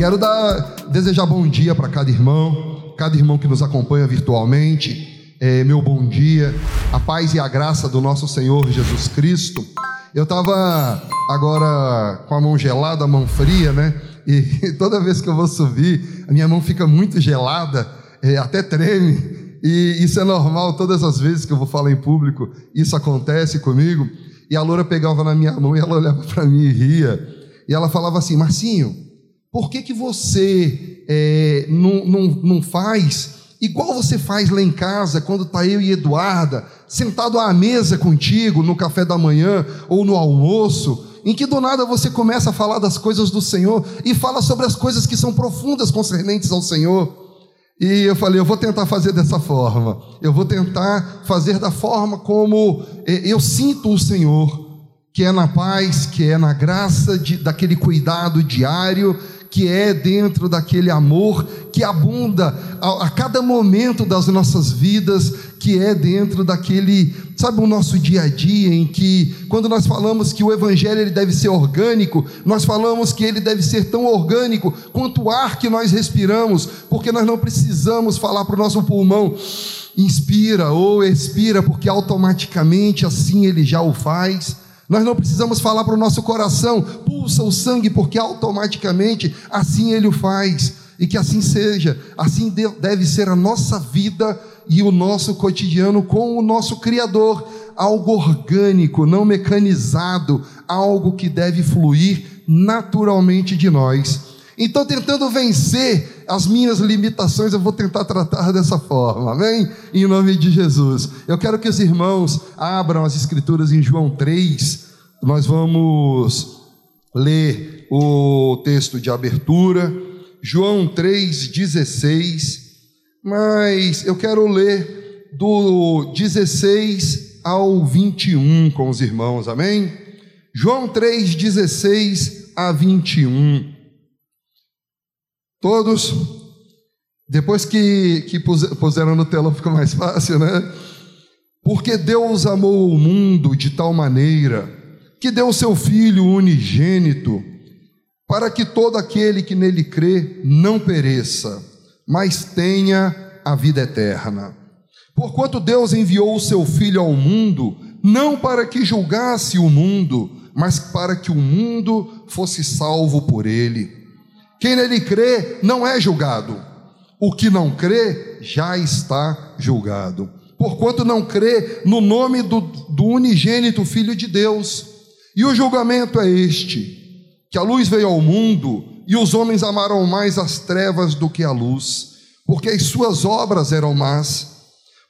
Quero dar, desejar bom dia para cada irmão, cada irmão que nos acompanha virtualmente. É, meu bom dia, a paz e a graça do nosso Senhor Jesus Cristo. Eu estava agora com a mão gelada, a mão fria, né? E toda vez que eu vou subir, a minha mão fica muito gelada, é, até treme. E isso é normal, todas as vezes que eu vou falar em público, isso acontece comigo. E a loura pegava na minha mão e ela olhava para mim e ria. E ela falava assim: Marcinho, por que, que você é, não, não, não faz igual você faz lá em casa, quando está eu e Eduarda, sentado à mesa contigo, no café da manhã ou no almoço, em que do nada você começa a falar das coisas do Senhor e fala sobre as coisas que são profundas concernentes ao Senhor. E eu falei, eu vou tentar fazer dessa forma, eu vou tentar fazer da forma como é, eu sinto o Senhor, que é na paz, que é na graça de, daquele cuidado diário, que é dentro daquele amor que abunda a, a, cada momento das nossas vidas, que é dentro daquele, sabe, o nosso dia a dia, em que, quando nós falamos que o Evangelho ele deve ser orgânico, nós falamos que ele deve ser tão orgânico quanto o ar que nós respiramos, porque nós não precisamos falar para o nosso pulmão, inspira ou expira, porque automaticamente assim ele já o faz. Nós não precisamos falar para o nosso coração, pulsa o sangue, porque automaticamente assim ele o faz. E que assim seja, assim deve ser a nossa vida e o nosso cotidiano com o nosso Criador. Algo orgânico, não mecanizado, algo que deve fluir naturalmente de nós. Então, tentando vencer as minhas limitações, eu vou tentar tratar dessa forma, amém? Em nome de Jesus. Eu quero que os irmãos abram as Escrituras em João 3. Nós vamos ler o texto de abertura, João 3,16. Mas eu quero ler do 16 ao 21 com os irmãos, amém? João 3,16 a 21. Todos, depois que, que puseram no telão fica mais fácil, né? Porque Deus amou o mundo de tal maneira que deu seu Filho unigênito, para que todo aquele que nele crê não pereça, mas tenha a vida eterna. Porquanto Deus enviou o seu Filho ao mundo, não para que julgasse o mundo, mas para que o mundo fosse salvo por ele. Quem nele crê não é julgado. O que não crê já está julgado. Porquanto não crê no nome do, do unigênito Filho de Deus. E o julgamento é este: que a luz veio ao mundo e os homens amaram mais as trevas do que a luz, porque as suas obras eram más.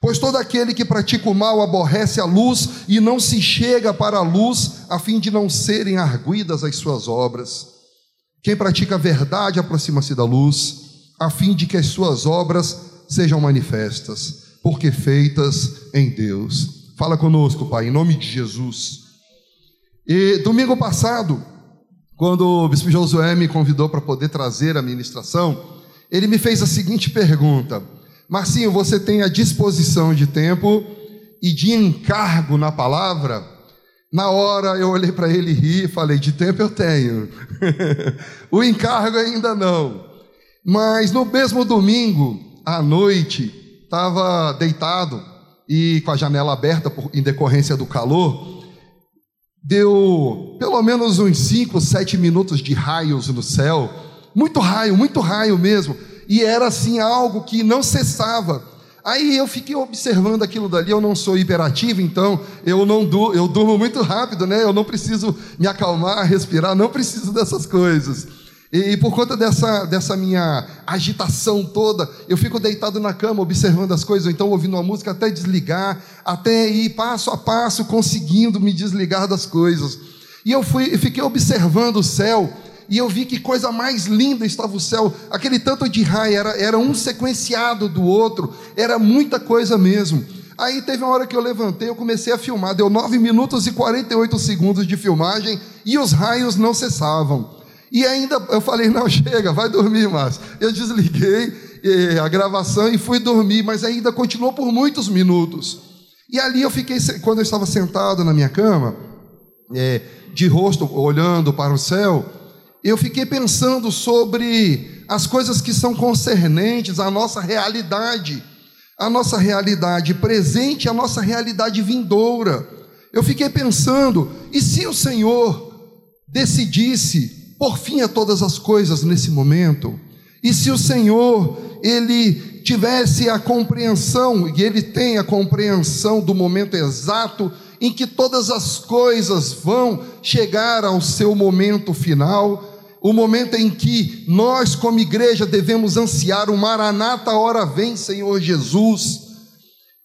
Pois todo aquele que pratica o mal aborrece a luz e não se chega para a luz, a fim de não serem arguidas as suas obras. Quem pratica a verdade aproxima-se da luz, a fim de que as suas obras sejam manifestas, porque feitas em Deus. Fala conosco, Pai, em nome de Jesus. E domingo passado, quando o bispo Josué me convidou para poder trazer a ministração, ele me fez a seguinte pergunta: Marcinho, você tem a disposição de tempo e de encargo na palavra? Na hora eu olhei para ele e ri e falei: de tempo eu tenho, o encargo ainda não. Mas no mesmo domingo, à noite, estava deitado e com a janela aberta por, em decorrência do calor. Deu pelo menos uns 5, 7 minutos de raios no céu, muito raio, muito raio mesmo, e era assim algo que não cessava. Aí eu fiquei observando aquilo dali, eu não sou hiperativo, então eu não du eu durmo muito rápido, né? Eu não preciso me acalmar, respirar, não preciso dessas coisas. E, e por conta dessa, dessa minha agitação toda, eu fico deitado na cama observando as coisas, ou então ouvindo uma música até desligar, até ir passo a passo conseguindo me desligar das coisas. E eu fui, fiquei observando o céu e eu vi que coisa mais linda estava o céu. Aquele tanto de raio era, era um sequenciado do outro, era muita coisa mesmo. Aí teve uma hora que eu levantei, eu comecei a filmar, deu 9 minutos e 48 segundos de filmagem e os raios não cessavam. E ainda eu falei: não, chega, vai dormir, Márcio. Eu desliguei eh, a gravação e fui dormir, mas ainda continuou por muitos minutos. E ali eu fiquei, quando eu estava sentado na minha cama, eh, de rosto olhando para o céu, eu fiquei pensando sobre as coisas que são concernentes à nossa realidade, a nossa realidade presente, a nossa realidade vindoura. Eu fiquei pensando, e se o Senhor decidisse por fim a todas as coisas nesse momento? E se o Senhor, ele tivesse a compreensão, e ele tem a compreensão do momento exato em que todas as coisas vão chegar ao seu momento final, o momento em que nós, como igreja, devemos ansiar o Maranata, hora vem, Senhor Jesus.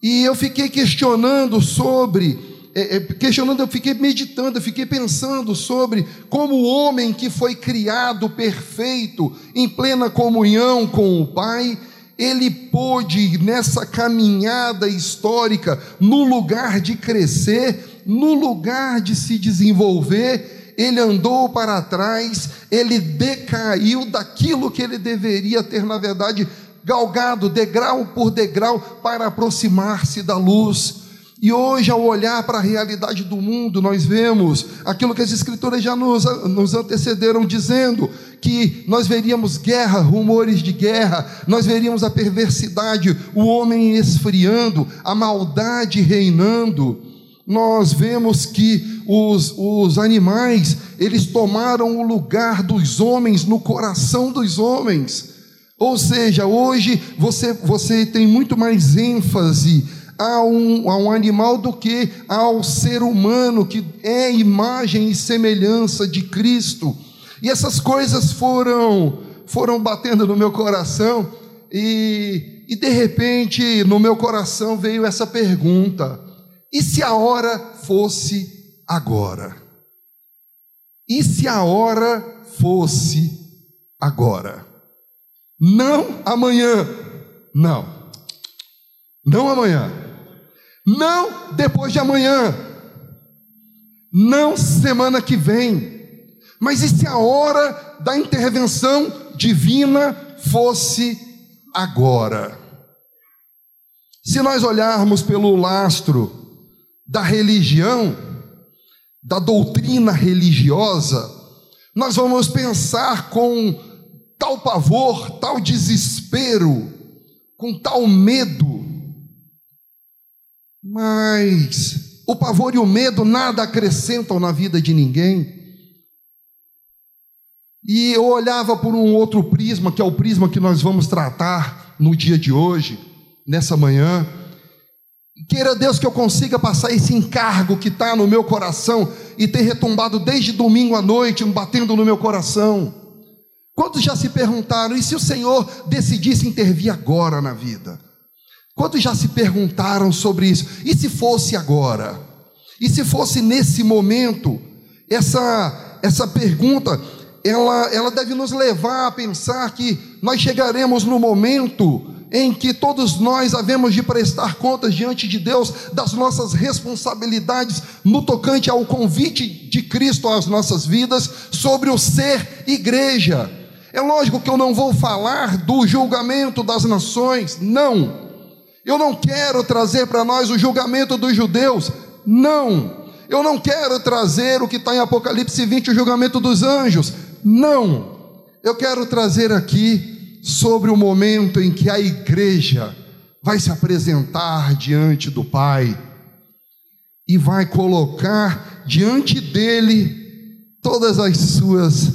E eu fiquei questionando sobre, é, é, questionando, eu fiquei meditando, eu fiquei pensando sobre como o homem que foi criado perfeito, em plena comunhão com o Pai, ele pôde, nessa caminhada histórica, no lugar de crescer, no lugar de se desenvolver, ele andou para trás, ele decaiu daquilo que ele deveria ter, na verdade, galgado degrau por degrau para aproximar-se da luz. E hoje, ao olhar para a realidade do mundo, nós vemos aquilo que as Escrituras já nos, nos antecederam dizendo: que nós veríamos guerra, rumores de guerra, nós veríamos a perversidade, o homem esfriando, a maldade reinando. Nós vemos que os, os animais, eles tomaram o lugar dos homens no coração dos homens. Ou seja, hoje você, você tem muito mais ênfase a um, a um animal do que ao ser humano, que é imagem e semelhança de Cristo. E essas coisas foram, foram batendo no meu coração, e, e de repente no meu coração veio essa pergunta: e se a hora fosse agora? E se a hora fosse agora? Não amanhã, não. Não amanhã. Não depois de amanhã. Não semana que vem. Mas e se a hora da intervenção divina fosse agora? Se nós olharmos pelo lastro da religião, da doutrina religiosa, nós vamos pensar com tal pavor, tal desespero, com tal medo, mas o pavor e o medo nada acrescentam na vida de ninguém. E eu olhava por um outro prisma, que é o prisma que nós vamos tratar no dia de hoje, nessa manhã. Queira Deus que eu consiga passar esse encargo que está no meu coração e ter retumbado desde domingo à noite, batendo no meu coração. Quantos já se perguntaram, e se o Senhor decidisse intervir agora na vida? Quantos já se perguntaram sobre isso? E se fosse agora? E se fosse nesse momento? Essa, essa pergunta, ela, ela deve nos levar a pensar que nós chegaremos no momento em que todos nós havemos de prestar contas diante de Deus das nossas responsabilidades no tocante ao convite de Cristo às nossas vidas sobre o ser igreja. É lógico que eu não vou falar do julgamento das nações, não. Eu não quero trazer para nós o julgamento dos judeus, não. Eu não quero trazer o que está em Apocalipse 20, o julgamento dos anjos, não. Eu quero trazer aqui sobre o momento em que a igreja vai se apresentar diante do Pai e vai colocar diante dele todas as suas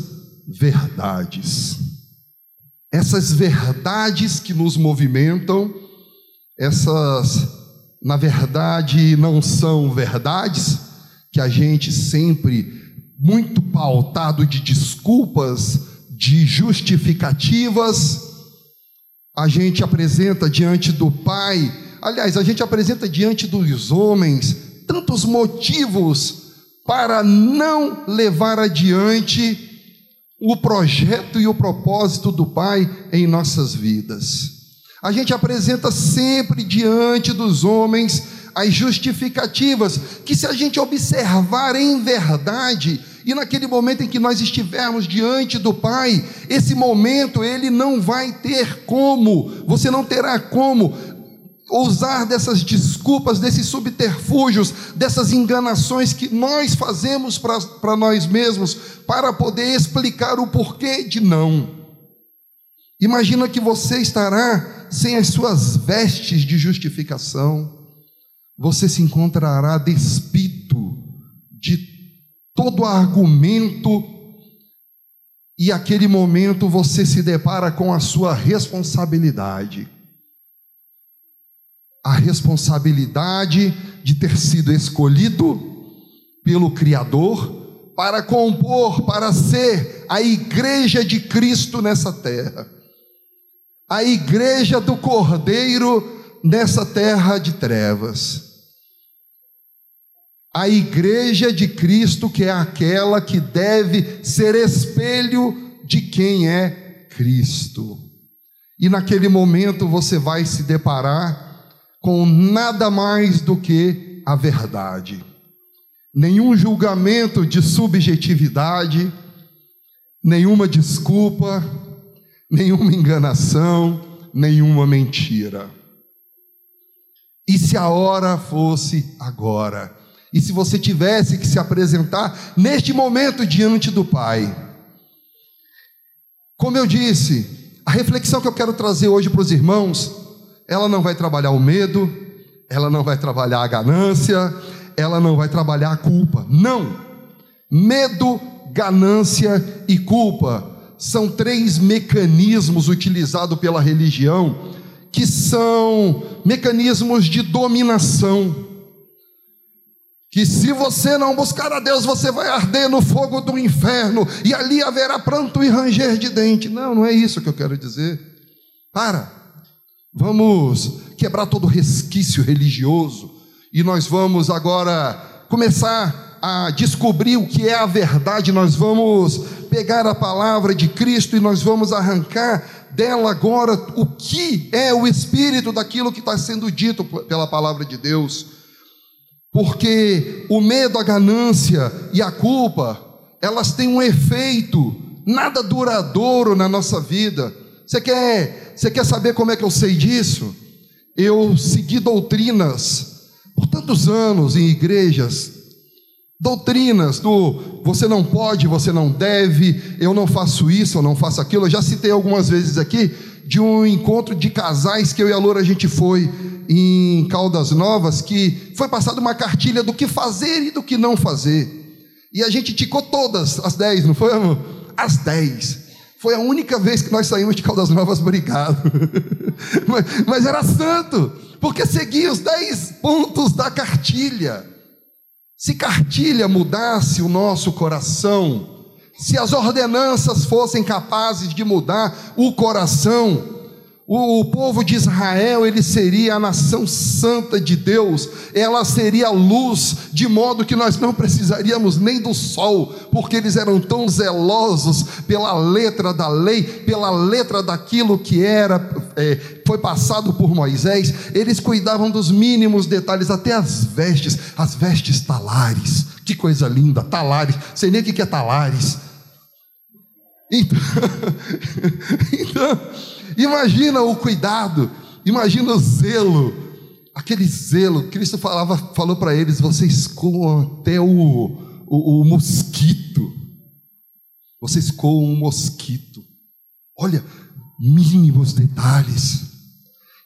verdades. Essas verdades que nos movimentam, essas, na verdade, não são verdades, que a gente sempre, muito pautado de desculpas, de justificativas, a gente apresenta diante do Pai, aliás, a gente apresenta diante dos homens tantos motivos para não levar adiante o projeto e o propósito do Pai em nossas vidas. A gente apresenta sempre diante dos homens as justificativas, que se a gente observar em verdade, e naquele momento em que nós estivermos diante do Pai, esse momento ele não vai ter como, você não terá como usar dessas desculpas, desses subterfúgios, dessas enganações que nós fazemos para nós mesmos, para poder explicar o porquê de não. Imagina que você estará sem as suas vestes de justificação, você se encontrará despido de todo argumento, e aquele momento você se depara com a sua responsabilidade a responsabilidade de ter sido escolhido pelo Criador para compor, para ser a igreja de Cristo nessa terra, a igreja do Cordeiro nessa terra de trevas. A igreja de Cristo, que é aquela que deve ser espelho de quem é Cristo. E naquele momento você vai se deparar com nada mais do que a verdade. Nenhum julgamento de subjetividade, nenhuma desculpa, nenhuma enganação, nenhuma mentira. E se a hora fosse agora? E se você tivesse que se apresentar neste momento diante do Pai? Como eu disse, a reflexão que eu quero trazer hoje para os irmãos ela não vai trabalhar o medo, ela não vai trabalhar a ganância, ela não vai trabalhar a culpa. Não! Medo, ganância e culpa são três mecanismos utilizados pela religião que são mecanismos de dominação. Que se você não buscar a Deus, você vai arder no fogo do inferno e ali haverá pranto e ranger de dente. Não, não é isso que eu quero dizer. Para. Vamos quebrar todo resquício religioso e nós vamos agora começar a descobrir o que é a verdade. Nós vamos pegar a palavra de Cristo e nós vamos arrancar dela agora o que é o espírito daquilo que está sendo dito pela palavra de Deus. Porque o medo, a ganância e a culpa, elas têm um efeito nada duradouro na nossa vida. Você quer, você quer saber como é que eu sei disso? Eu segui doutrinas por tantos anos em igrejas, doutrinas do você não pode, você não deve, eu não faço isso, eu não faço aquilo. Eu já citei algumas vezes aqui de um encontro de casais que eu e a Loura a gente foi em Caldas Novas, que foi passada uma cartilha do que fazer e do que não fazer. E a gente ticou todas as dez, não foi, amor? As dez. Foi a única vez que nós saímos de Caldas Novas brigado. mas, mas era santo, porque seguia os dez pontos da cartilha. Se cartilha mudasse o nosso coração, se as ordenanças fossem capazes de mudar o coração, o povo de Israel, ele seria a nação santa de Deus, ela seria luz, de modo que nós não precisaríamos nem do sol, porque eles eram tão zelosos pela letra da lei, pela letra daquilo que era, é, foi passado por Moisés, eles cuidavam dos mínimos detalhes, até as vestes, as vestes talares, que coisa linda, talares, sei nem o que é talares. Então, então Imagina o cuidado, imagina o zelo, aquele zelo. Cristo falava, falou para eles: vocês coam até o, o, o mosquito. Vocês coam um mosquito. Olha, mínimos detalhes.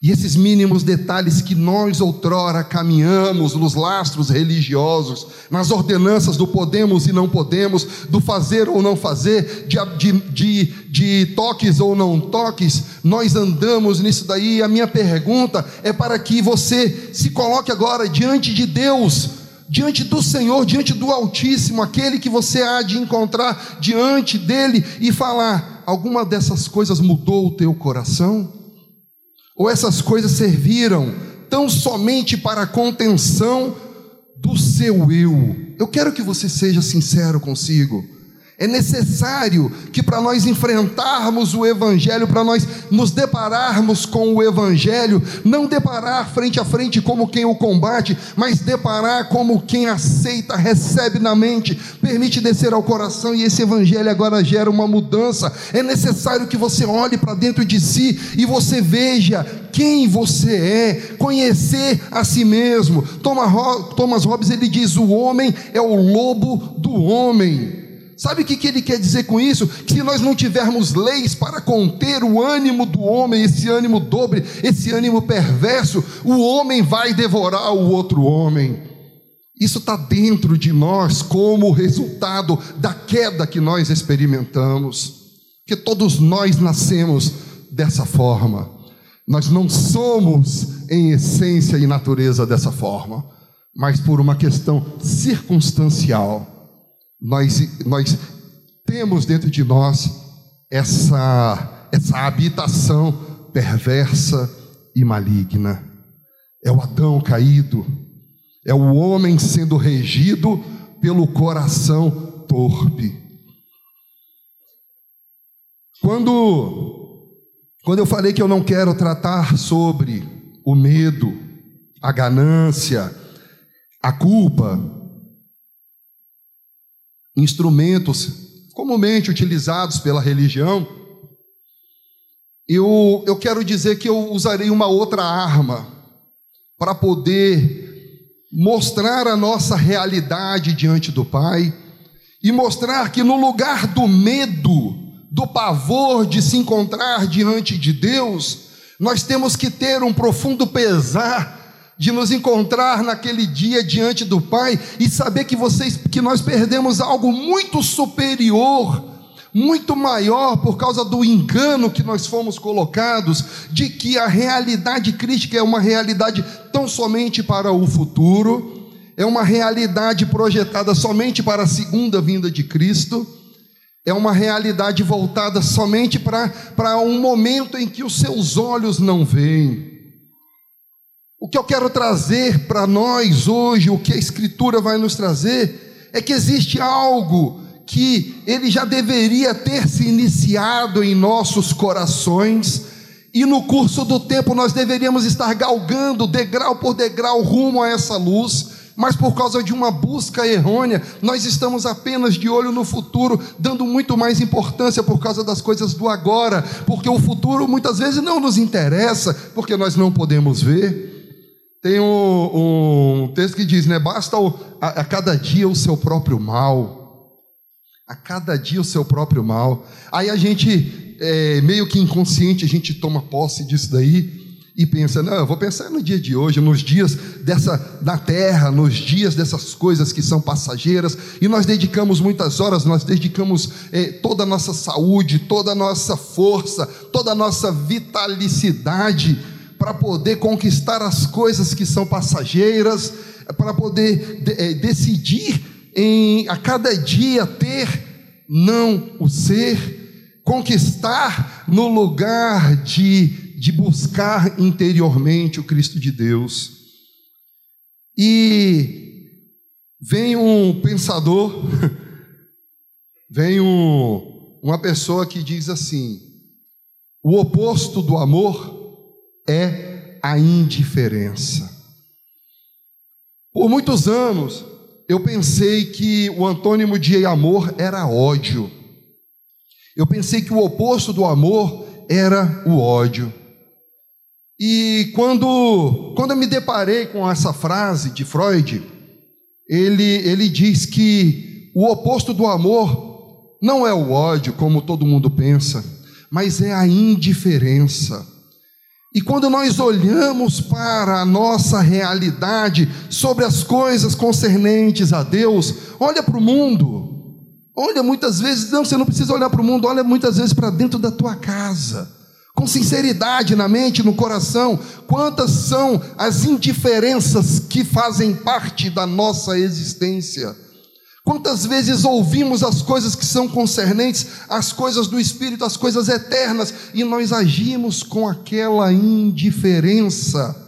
E esses mínimos detalhes que nós outrora caminhamos nos lastros religiosos, nas ordenanças do podemos e não podemos, do fazer ou não fazer, de, de, de, de toques ou não toques, nós andamos nisso daí. A minha pergunta é para que você se coloque agora diante de Deus, diante do Senhor, diante do Altíssimo, aquele que você há de encontrar diante dele e falar: alguma dessas coisas mudou o teu coração? Ou essas coisas serviram tão somente para a contenção do seu eu? Eu quero que você seja sincero consigo. É necessário que para nós enfrentarmos o Evangelho, para nós nos depararmos com o Evangelho, não deparar frente a frente como quem o combate, mas deparar como quem aceita, recebe na mente, permite descer ao coração e esse Evangelho agora gera uma mudança. É necessário que você olhe para dentro de si e você veja quem você é, conhecer a si mesmo. Thomas Hobbes ele diz: o homem é o lobo do homem. Sabe o que ele quer dizer com isso? Que se nós não tivermos leis para conter o ânimo do homem, esse ânimo dobre, esse ânimo perverso, o homem vai devorar o outro homem. Isso está dentro de nós como resultado da queda que nós experimentamos. Que todos nós nascemos dessa forma. Nós não somos, em essência e natureza, dessa forma, mas por uma questão circunstancial nós, nós temos dentro de nós essa, essa habitação perversa e maligna. É o Adão caído, é o homem sendo regido pelo coração torpe. Quando, quando eu falei que eu não quero tratar sobre o medo, a ganância, a culpa, instrumentos comumente utilizados pela religião, eu, eu quero dizer que eu usarei uma outra arma para poder mostrar a nossa realidade diante do Pai e mostrar que no lugar do medo, do pavor de se encontrar diante de Deus, nós temos que ter um profundo pesar de nos encontrar naquele dia diante do Pai e saber que vocês que nós perdemos algo muito superior, muito maior por causa do engano que nós fomos colocados de que a realidade crítica é uma realidade tão somente para o futuro, é uma realidade projetada somente para a segunda vinda de Cristo. É uma realidade voltada somente para, um momento em que os seus olhos não veem o que eu quero trazer para nós hoje, o que a Escritura vai nos trazer, é que existe algo que ele já deveria ter se iniciado em nossos corações, e no curso do tempo nós deveríamos estar galgando degrau por degrau rumo a essa luz, mas por causa de uma busca errônea, nós estamos apenas de olho no futuro, dando muito mais importância por causa das coisas do agora, porque o futuro muitas vezes não nos interessa, porque nós não podemos ver. Tem um, um texto que diz, né? Basta o, a, a cada dia o seu próprio mal. A cada dia o seu próprio mal. Aí a gente, é, meio que inconsciente, a gente toma posse disso daí e pensa, não, eu vou pensar no dia de hoje, nos dias dessa na terra, nos dias dessas coisas que são passageiras, e nós dedicamos muitas horas, nós dedicamos é, toda a nossa saúde, toda a nossa força, toda a nossa vitalicidade para poder conquistar as coisas que são passageiras, para poder de, é, decidir em a cada dia ter, não o ser, conquistar no lugar de, de buscar interiormente o Cristo de Deus. E vem um pensador, vem um, uma pessoa que diz assim: o oposto do amor é a indiferença. Por muitos anos, eu pensei que o antônimo de amor era ódio. Eu pensei que o oposto do amor era o ódio. E quando, quando eu me deparei com essa frase de Freud, ele, ele diz que o oposto do amor não é o ódio, como todo mundo pensa, mas é a indiferença. E quando nós olhamos para a nossa realidade sobre as coisas concernentes a Deus, olha para o mundo. Olha muitas vezes, não, você não precisa olhar para o mundo, olha muitas vezes para dentro da tua casa. Com sinceridade na mente, no coração, quantas são as indiferenças que fazem parte da nossa existência? Quantas vezes ouvimos as coisas que são concernentes às coisas do Espírito, as coisas eternas, e nós agimos com aquela indiferença?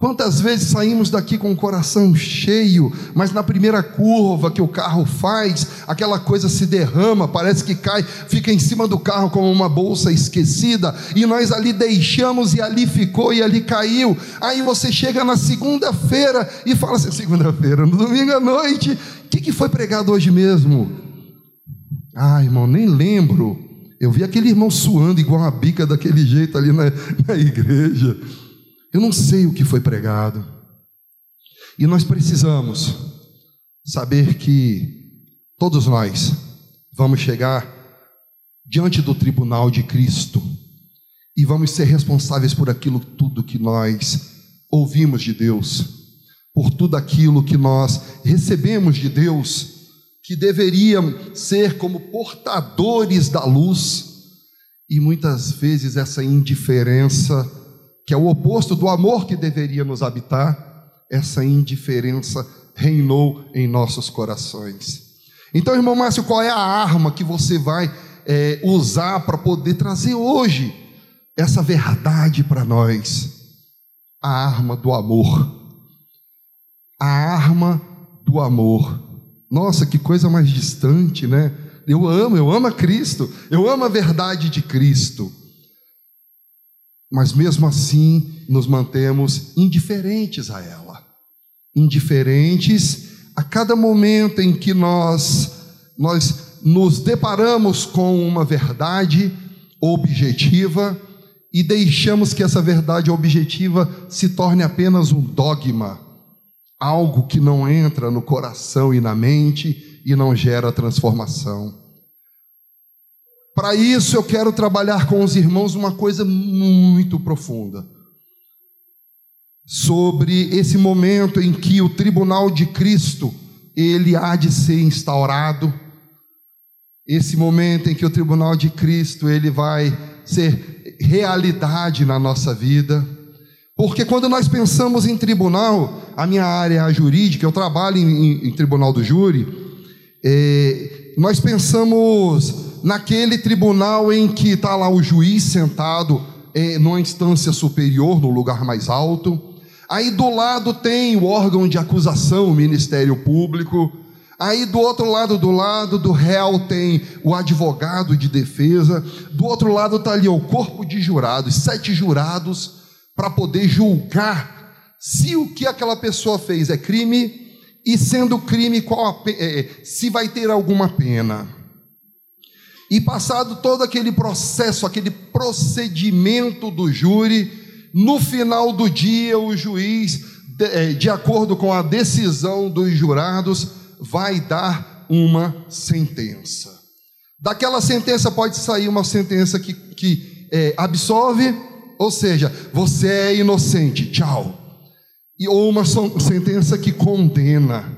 Quantas vezes saímos daqui com o coração cheio, mas na primeira curva que o carro faz, aquela coisa se derrama, parece que cai, fica em cima do carro como uma bolsa esquecida, e nós ali deixamos e ali ficou e ali caiu. Aí você chega na segunda-feira e fala assim: segunda-feira, no domingo à noite, que, que foi pregado hoje mesmo? Ah, irmão, nem lembro. Eu vi aquele irmão suando igual uma bica daquele jeito ali na, na igreja. Eu não sei o que foi pregado. E nós precisamos saber que todos nós vamos chegar diante do tribunal de Cristo e vamos ser responsáveis por aquilo tudo que nós ouvimos de Deus, por tudo aquilo que nós recebemos de Deus, que deveriam ser como portadores da luz, e muitas vezes essa indiferença que é o oposto do amor que deveria nos habitar, essa indiferença reinou em nossos corações. Então, irmão Márcio, qual é a arma que você vai é, usar para poder trazer hoje essa verdade para nós? A arma do amor. A arma do amor. Nossa, que coisa mais distante, né? Eu amo, eu amo a Cristo, eu amo a verdade de Cristo mas mesmo assim nos mantemos indiferentes a ela. Indiferentes a cada momento em que nós nós nos deparamos com uma verdade objetiva e deixamos que essa verdade objetiva se torne apenas um dogma, algo que não entra no coração e na mente e não gera transformação. Para isso eu quero trabalhar com os irmãos uma coisa muito profunda. Sobre esse momento em que o tribunal de Cristo ele há de ser instaurado, esse momento em que o tribunal de Cristo ele vai ser realidade na nossa vida. Porque quando nós pensamos em tribunal, a minha área jurídica, eu trabalho em, em tribunal do júri, é, nós pensamos naquele tribunal em que está lá o juiz sentado é, numa instância superior, no lugar mais alto. Aí do lado tem o órgão de acusação, o Ministério Público. Aí do outro lado, do lado do réu, tem o advogado de defesa. Do outro lado está ali o corpo de jurados, sete jurados, para poder julgar se o que aquela pessoa fez é crime e, sendo crime, qual a, é, se vai ter alguma pena. E passado todo aquele processo, aquele procedimento do júri, no final do dia, o juiz, de, é, de acordo com a decisão dos jurados, vai dar uma sentença. Daquela sentença pode sair uma sentença que, que é, absolve, ou seja, você é inocente, tchau. E, ou uma sentença que condena.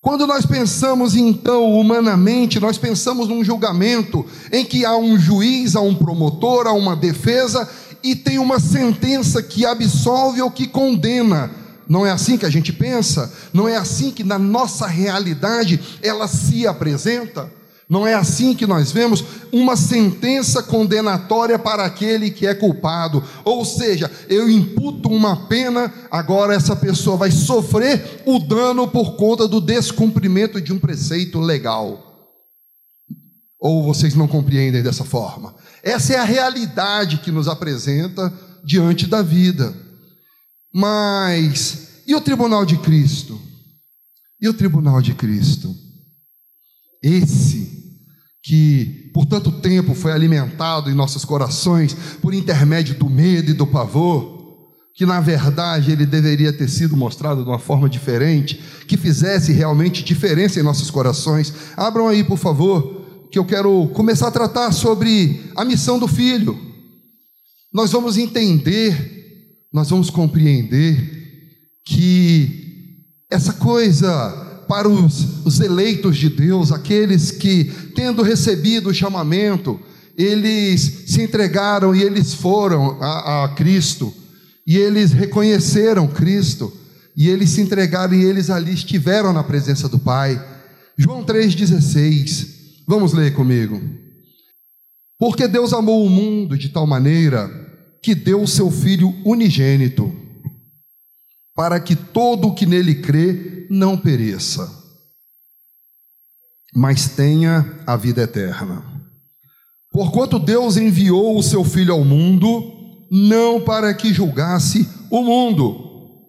Quando nós pensamos então humanamente, nós pensamos num julgamento em que há um juiz, há um promotor, há uma defesa e tem uma sentença que absolve ou que condena. Não é assim que a gente pensa? Não é assim que na nossa realidade ela se apresenta? Não é assim que nós vemos uma sentença condenatória para aquele que é culpado. Ou seja, eu imputo uma pena, agora essa pessoa vai sofrer o dano por conta do descumprimento de um preceito legal. Ou vocês não compreendem dessa forma? Essa é a realidade que nos apresenta diante da vida. Mas e o tribunal de Cristo? E o tribunal de Cristo? Esse que por tanto tempo foi alimentado em nossos corações por intermédio do medo e do pavor, que na verdade ele deveria ter sido mostrado de uma forma diferente, que fizesse realmente diferença em nossos corações. Abram aí, por favor, que eu quero começar a tratar sobre a missão do filho. Nós vamos entender, nós vamos compreender que essa coisa para os, os eleitos de Deus, aqueles que, tendo recebido o chamamento, eles se entregaram e eles foram a, a Cristo, e eles reconheceram Cristo, e eles se entregaram e eles ali estiveram na presença do Pai. João 3,16, vamos ler comigo. Porque Deus amou o mundo de tal maneira que deu o seu Filho unigênito para que todo o que nele crê não pereça, mas tenha a vida eterna. Porquanto Deus enviou o seu Filho ao mundo, não para que julgasse o mundo,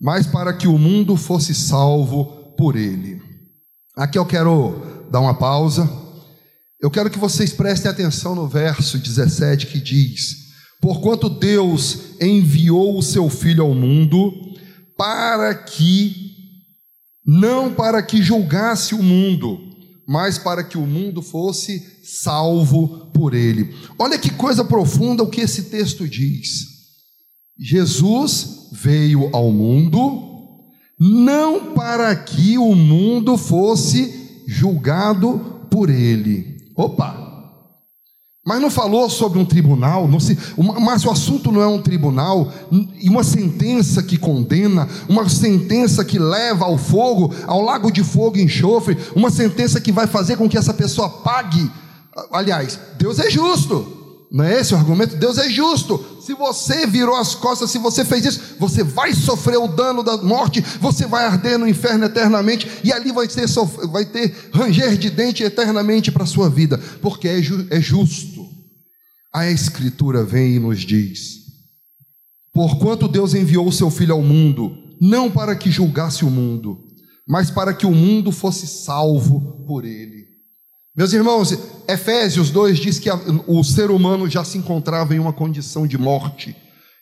mas para que o mundo fosse salvo por ele. Aqui eu quero dar uma pausa. Eu quero que vocês prestem atenção no verso 17 que diz: Porquanto Deus enviou o seu Filho ao mundo, para que, não para que julgasse o mundo, mas para que o mundo fosse salvo por ele. Olha que coisa profunda o que esse texto diz. Jesus veio ao mundo não para que o mundo fosse julgado por ele. Opa! Mas não falou sobre um tribunal, não se, mas o assunto não é um tribunal e uma sentença que condena, uma sentença que leva ao fogo, ao lago de fogo e enxofre, uma sentença que vai fazer com que essa pessoa pague. Aliás, Deus é justo. Não é esse o argumento? Deus é justo. Se você virou as costas, se você fez isso, você vai sofrer o dano da morte, você vai arder no inferno eternamente, e ali vai ter, vai ter ranger de dente eternamente para a sua vida, porque é, ju, é justo. A Escritura vem e nos diz: Porquanto Deus enviou o seu Filho ao mundo, não para que julgasse o mundo, mas para que o mundo fosse salvo por ele. Meus irmãos, Efésios 2 diz que o ser humano já se encontrava em uma condição de morte,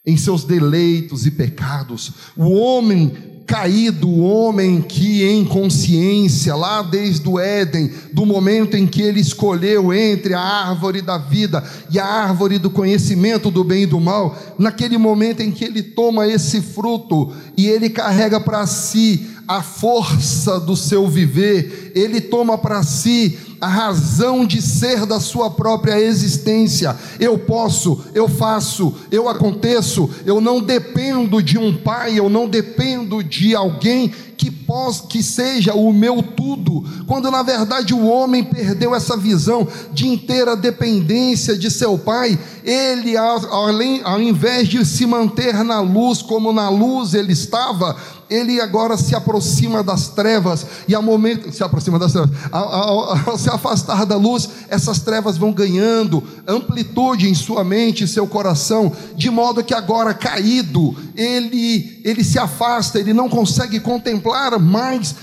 em seus deleitos e pecados. O homem caído, o homem que em consciência, lá desde o Éden, do momento em que ele escolheu entre a árvore da vida e a árvore do conhecimento do bem e do mal, naquele momento em que ele toma esse fruto e ele carrega para si a força do seu viver, ele toma para si a razão de ser da sua própria existência. Eu posso, eu faço, eu aconteço, eu não dependo de um pai, eu não dependo de alguém que possa, que seja o meu tudo, quando na verdade o homem perdeu essa visão de inteira dependência de seu pai, ele além, ao invés de se manter na luz como na luz ele estava, ele agora se aproxima das trevas, e ao momento, se aproxima das trevas, ao, ao, ao, se afastar da luz, essas trevas vão ganhando amplitude em sua mente seu coração, de modo que agora caído, ele, ele se afasta, ele não consegue contemplar mais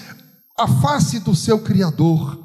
a face do seu Criador.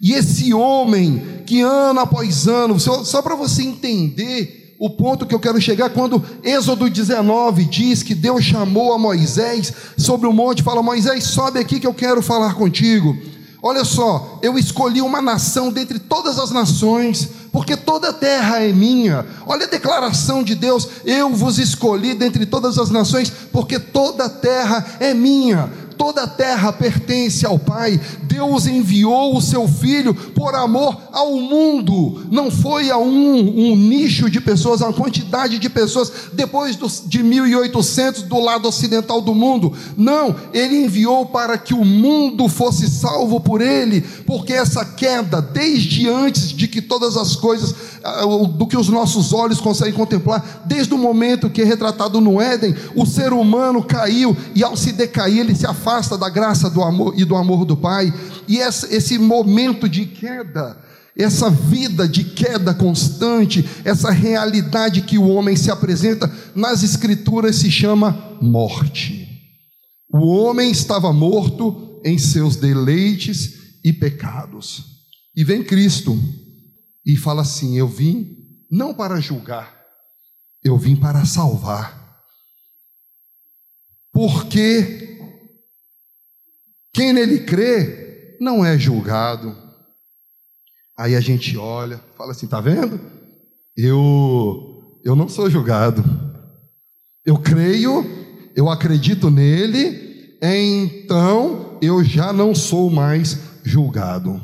E esse homem que ano após ano, só, só para você entender o ponto que eu quero chegar quando Êxodo 19 diz que Deus chamou a Moisés sobre o monte, fala: Moisés, sobe aqui que eu quero falar contigo. Olha só, eu escolhi uma nação dentre todas as nações, porque toda a terra é minha. Olha a declaração de Deus: eu vos escolhi dentre todas as nações, porque toda a terra é minha toda a terra pertence ao Pai. Deus enviou o seu Filho por amor ao mundo. Não foi a um, um nicho de pessoas, a quantidade de pessoas depois dos, de 1800 do lado ocidental do mundo. Não, ele enviou para que o mundo fosse salvo por ele, porque essa queda, desde antes de que todas as coisas, do que os nossos olhos conseguem contemplar, desde o momento que é retratado no Éden, o ser humano caiu e ao se decair, ele se afasta da graça do amor e do amor do Pai. E esse momento de queda, essa vida de queda constante, essa realidade que o homem se apresenta nas Escrituras se chama morte. O homem estava morto em seus deleites e pecados. E vem Cristo e fala assim: Eu vim não para julgar, eu vim para salvar. Porque quem nele crê não é julgado. Aí a gente olha, fala assim: tá vendo? Eu, eu não sou julgado. Eu creio, eu acredito nele, então eu já não sou mais julgado.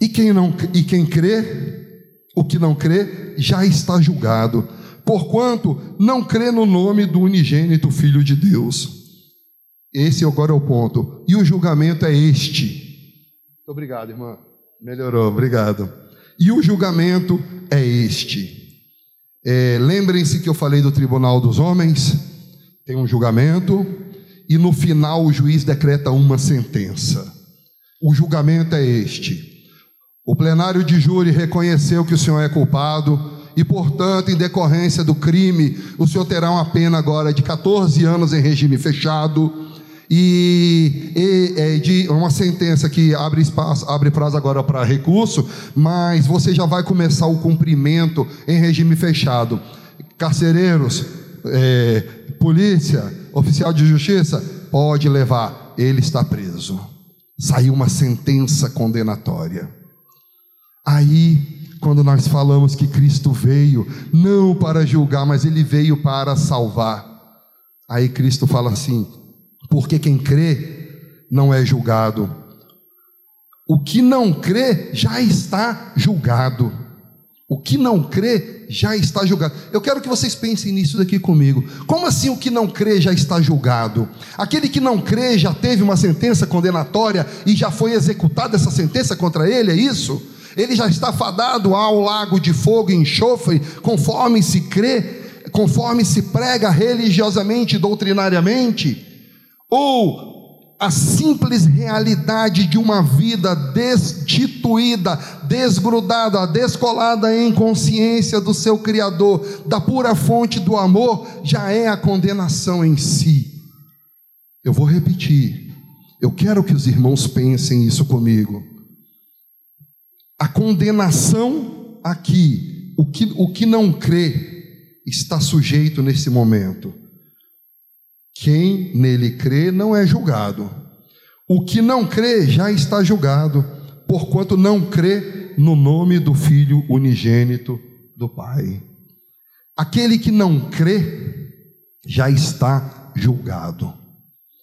E quem não e quem crê, o que não crê, já está julgado, porquanto não crê no nome do unigênito Filho de Deus. Esse agora é o ponto. E o julgamento é este. Muito obrigado, irmã. Melhorou, obrigado. E o julgamento é este. É, Lembrem-se que eu falei do tribunal dos homens. tem um julgamento e no final o juiz decreta uma sentença. O julgamento é este: o plenário de júri reconheceu que o senhor é culpado e, portanto, em decorrência do crime, o senhor terá uma pena agora de 14 anos em regime fechado. E, e é, de uma sentença que abre espaço, abre prazo agora para recurso, mas você já vai começar o cumprimento em regime fechado. Carcereiros, é, polícia, oficial de justiça, pode levar, ele está preso. Saiu uma sentença condenatória. Aí quando nós falamos que Cristo veio não para julgar, mas ele veio para salvar. Aí Cristo fala assim: porque quem crê não é julgado. O que não crê já está julgado. O que não crê já está julgado. Eu quero que vocês pensem nisso daqui comigo. Como assim o que não crê já está julgado? Aquele que não crê já teve uma sentença condenatória e já foi executada essa sentença contra ele, é isso? Ele já está fadado ao lago de fogo e enxofre, conforme se crê, conforme se prega religiosamente doutrinariamente, ou a simples realidade de uma vida destituída, desgrudada, descolada em consciência do seu Criador, da pura fonte do amor, já é a condenação em si. Eu vou repetir, eu quero que os irmãos pensem isso comigo. A condenação aqui, o que, o que não crê, está sujeito nesse momento. Quem nele crê não é julgado. O que não crê já está julgado, porquanto não crê no nome do Filho unigênito do Pai. Aquele que não crê já está julgado.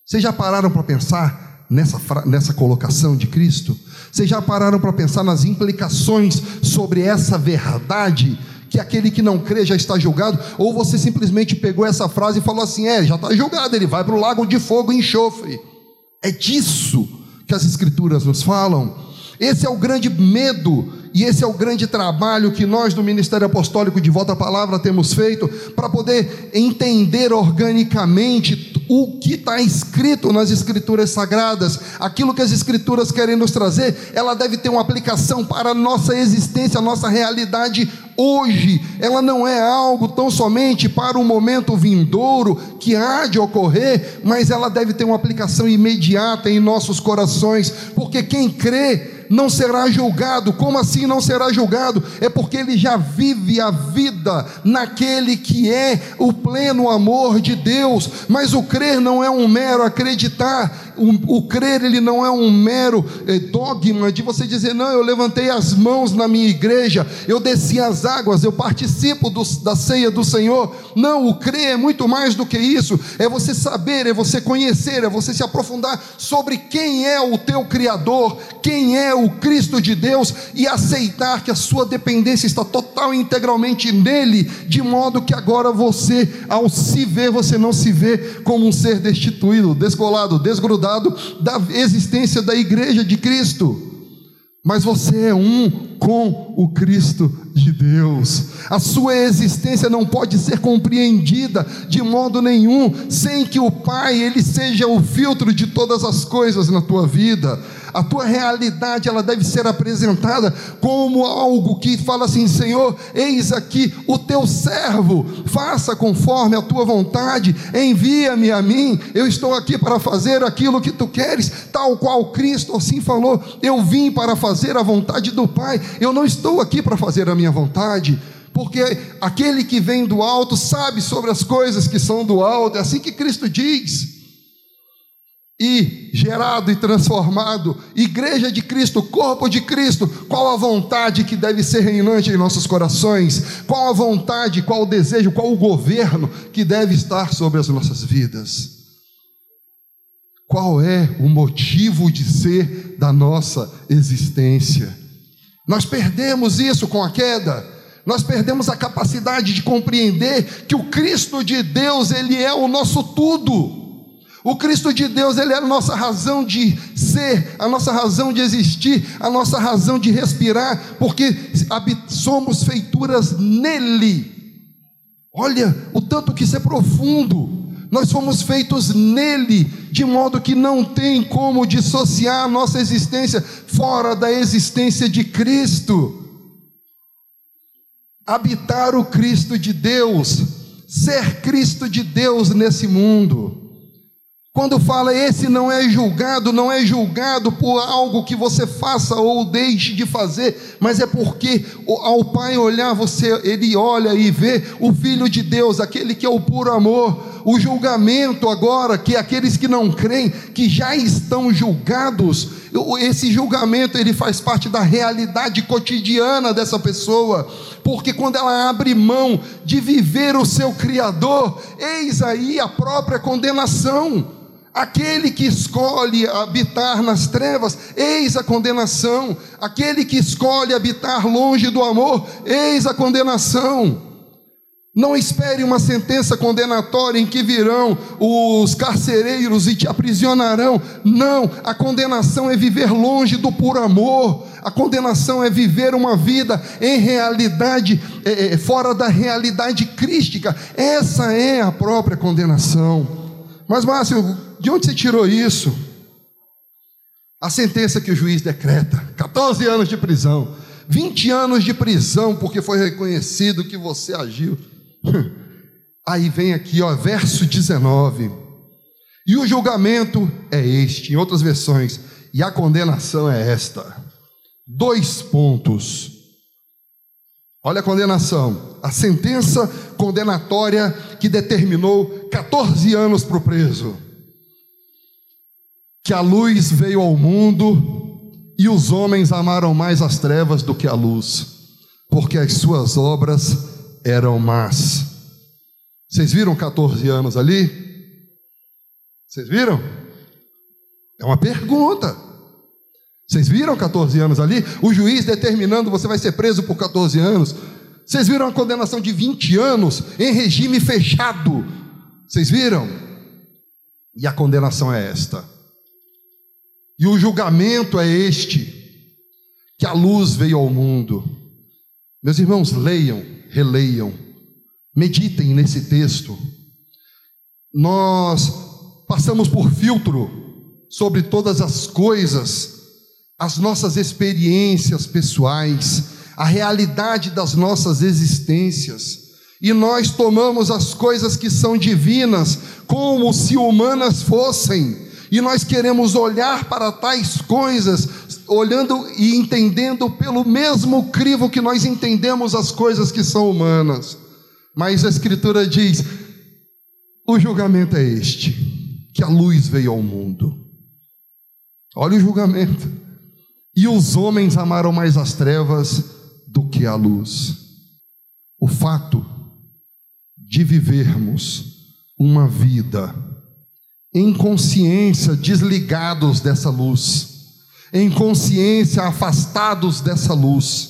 Vocês já pararam para pensar nessa, nessa colocação de Cristo? Vocês já pararam para pensar nas implicações sobre essa verdade? Que aquele que não crê já está julgado? Ou você simplesmente pegou essa frase e falou assim: é, já está julgado, ele vai para o lago de fogo e enxofre. É disso que as Escrituras nos falam. Esse é o grande medo e esse é o grande trabalho que nós do Ministério Apostólico de Volta à Palavra temos feito para poder entender organicamente o que está escrito nas Escrituras Sagradas, aquilo que as Escrituras querem nos trazer, ela deve ter uma aplicação para a nossa existência, a nossa realidade hoje. Ela não é algo tão somente para o momento vindouro que há de ocorrer, mas ela deve ter uma aplicação imediata em nossos corações, porque quem crê não será julgado. Como assim não será julgado? É porque ele já vive a vida naquele que é o pleno amor de Deus. Mas o crer não é um mero acreditar, o, o crer ele não é um mero é, dogma de você dizer, não, eu levantei as mãos na minha igreja, eu desci as águas, eu participo do, da ceia do Senhor. Não, o crer é muito mais do que isso, é você saber, é você conhecer, é você se aprofundar sobre quem é o teu Criador, quem é o Cristo de Deus e aceitar que a sua dependência está total e integralmente nele, de modo que agora você, ao se ver, você não se vê como um ser destituído, descolado, desgrudado da existência da igreja de Cristo. Mas você é um com o Cristo de Deus. A sua existência não pode ser compreendida de modo nenhum sem que o Pai ele seja o filtro de todas as coisas na tua vida a tua realidade ela deve ser apresentada como algo que fala assim: Senhor, eis aqui o teu servo, faça conforme a tua vontade, envia-me a mim, eu estou aqui para fazer aquilo que tu queres, tal qual Cristo assim falou: eu vim para fazer a vontade do Pai, eu não estou aqui para fazer a minha vontade porque aquele que vem do alto sabe sobre as coisas que são do alto, é assim que Cristo diz e gerado e transformado, igreja de Cristo, corpo de Cristo, qual a vontade que deve ser reinante em nossos corações, qual a vontade, qual o desejo, qual o governo que deve estar sobre as nossas vidas. Qual é o motivo de ser da nossa existência? Nós perdemos isso com a queda. Nós perdemos a capacidade de compreender que o Cristo de Deus, ele é o nosso tudo. O Cristo de Deus, Ele é a nossa razão de ser, a nossa razão de existir, a nossa razão de respirar, porque somos feituras nele. Olha o tanto que isso é profundo. Nós fomos feitos nele, de modo que não tem como dissociar nossa existência fora da existência de Cristo. Habitar o Cristo de Deus, ser Cristo de Deus nesse mundo. Quando fala esse não é julgado, não é julgado por algo que você faça ou deixe de fazer, mas é porque ao Pai olhar você, ele olha e vê o Filho de Deus, aquele que é o puro amor. O julgamento agora, que aqueles que não creem, que já estão julgados, esse julgamento ele faz parte da realidade cotidiana dessa pessoa, porque quando ela abre mão de viver o seu Criador, eis aí a própria condenação. Aquele que escolhe habitar nas trevas, eis a condenação. Aquele que escolhe habitar longe do amor, eis a condenação. Não espere uma sentença condenatória em que virão os carcereiros e te aprisionarão. Não, a condenação é viver longe do puro amor. A condenação é viver uma vida em realidade, é, é fora da realidade crística. Essa é a própria condenação. Mas, Márcio, de onde você tirou isso? A sentença que o juiz decreta: 14 anos de prisão, 20 anos de prisão, porque foi reconhecido que você agiu. Aí vem aqui, ó, verso 19. E o julgamento é este, em outras versões, e a condenação é esta. Dois pontos. Olha a condenação, a sentença condenatória que determinou 14 anos para o preso. Que a luz veio ao mundo e os homens amaram mais as trevas do que a luz, porque as suas obras eram más. Vocês viram 14 anos ali? Vocês viram? É uma pergunta. Vocês viram 14 anos ali? O juiz determinando você vai ser preso por 14 anos. Vocês viram a condenação de 20 anos em regime fechado? Vocês viram? E a condenação é esta. E o julgamento é este: que a luz veio ao mundo. Meus irmãos, leiam, releiam, meditem nesse texto. Nós passamos por filtro sobre todas as coisas, as nossas experiências pessoais, a realidade das nossas existências. E nós tomamos as coisas que são divinas como se humanas fossem. E nós queremos olhar para tais coisas, olhando e entendendo pelo mesmo crivo que nós entendemos as coisas que são humanas. Mas a Escritura diz: o julgamento é este, que a luz veio ao mundo. Olha o julgamento. E os homens amaram mais as trevas do que a luz. O fato de vivermos uma vida em consciência desligados dessa luz, em consciência afastados dessa luz,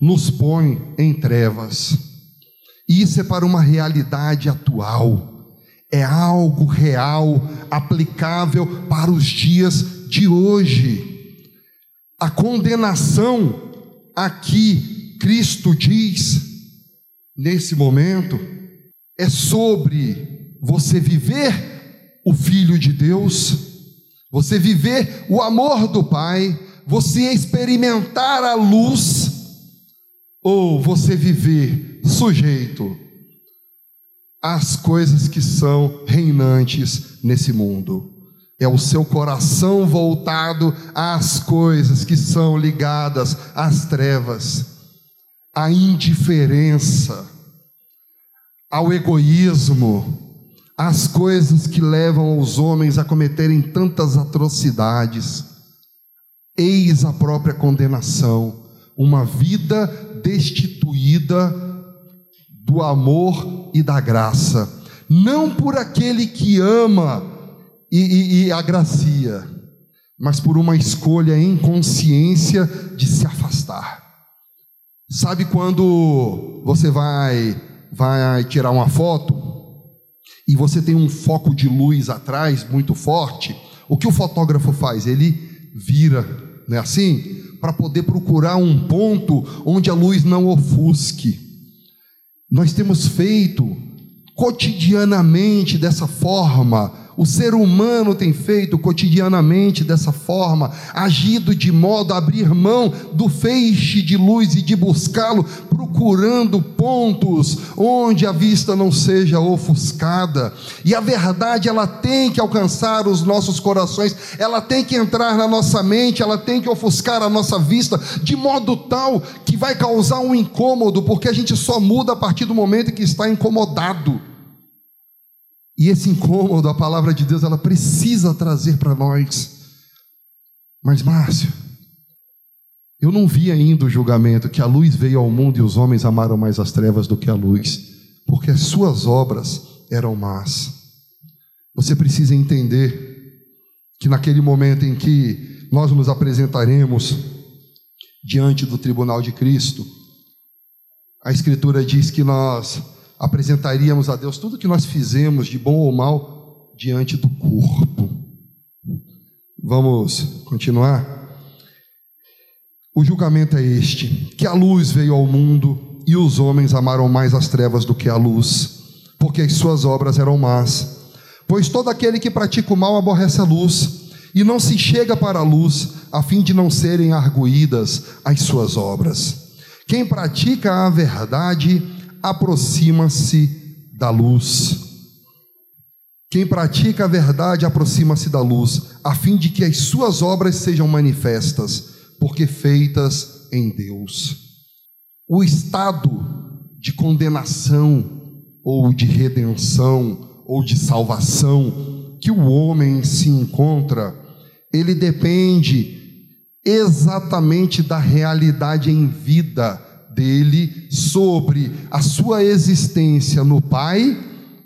nos põe em trevas. Isso é para uma realidade atual, é algo real, aplicável para os dias de hoje. A condenação aqui Cristo diz, nesse momento, é sobre você viver o Filho de Deus, você viver o amor do Pai, você experimentar a luz, ou você viver sujeito às coisas que são reinantes nesse mundo. É o seu coração voltado às coisas que são ligadas às trevas, à indiferença, ao egoísmo, às coisas que levam os homens a cometerem tantas atrocidades. Eis a própria condenação, uma vida destituída do amor e da graça, não por aquele que ama, e, e, e agracia, mas por uma escolha em consciência de se afastar. Sabe quando você vai vai tirar uma foto e você tem um foco de luz atrás muito forte? O que o fotógrafo faz? Ele vira, não é assim? Para poder procurar um ponto onde a luz não ofusque. Nós temos feito cotidianamente dessa forma o ser humano tem feito cotidianamente dessa forma, agido de modo a abrir mão do feixe de luz e de buscá-lo, procurando pontos onde a vista não seja ofuscada. E a verdade, ela tem que alcançar os nossos corações, ela tem que entrar na nossa mente, ela tem que ofuscar a nossa vista, de modo tal que vai causar um incômodo, porque a gente só muda a partir do momento que está incomodado. E esse incômodo, a palavra de Deus, ela precisa trazer para nós. Mas, Márcio, eu não vi ainda o julgamento que a luz veio ao mundo e os homens amaram mais as trevas do que a luz, porque as suas obras eram más. Você precisa entender que naquele momento em que nós nos apresentaremos diante do tribunal de Cristo, a Escritura diz que nós apresentaríamos a Deus tudo que nós fizemos, de bom ou mal, diante do corpo. Vamos continuar? O julgamento é este: que a luz veio ao mundo e os homens amaram mais as trevas do que a luz, porque as suas obras eram más. Pois todo aquele que pratica o mal aborrece a luz e não se chega para a luz, a fim de não serem arguídas as suas obras. Quem pratica a verdade aproxima-se da luz. Quem pratica a verdade aproxima-se da luz, a fim de que as suas obras sejam manifestas, porque feitas em Deus. O estado de condenação, ou de redenção, ou de salvação que o homem se encontra, ele depende exatamente da realidade em vida dele sobre a sua existência no Pai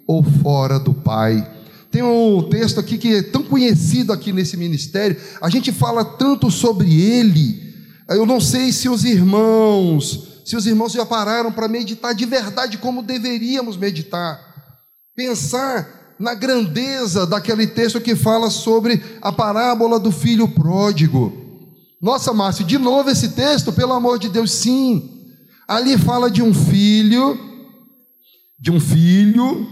ou fora do Pai. Tem um texto aqui que é tão conhecido aqui nesse ministério, a gente fala tanto sobre ele. Eu não sei se os irmãos, se os irmãos já pararam para meditar de verdade como deveríamos meditar. Pensar na grandeza daquele texto que fala sobre a parábola do filho pródigo. Nossa, Márcio, de novo esse texto, pelo amor de Deus, sim. Ali fala de um filho, de um filho,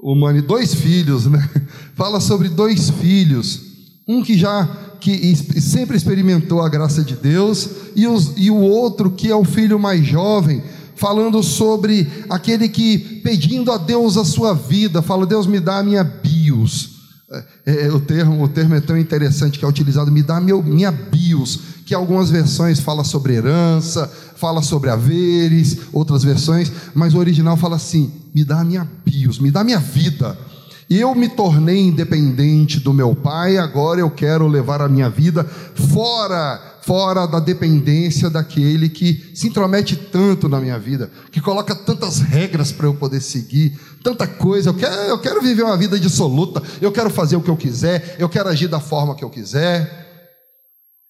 humano, dois filhos, né? Fala sobre dois filhos, um que já que sempre experimentou a graça de Deus e, os, e o outro que é o filho mais jovem, falando sobre aquele que pedindo a Deus a sua vida, fala Deus me dá a minha bios. É, é, o termo o termo é tão interessante que é utilizado me dá meu, minha bios que algumas versões fala sobre herança, fala sobre haveres, outras versões, mas o original fala assim: me dá minha bios, me dá minha vida. Eu me tornei independente do meu pai, agora eu quero levar a minha vida fora, fora da dependência daquele que se intromete tanto na minha vida, que coloca tantas regras para eu poder seguir, tanta coisa. Eu quero, eu quero viver uma vida dissoluta, eu quero fazer o que eu quiser, eu quero agir da forma que eu quiser.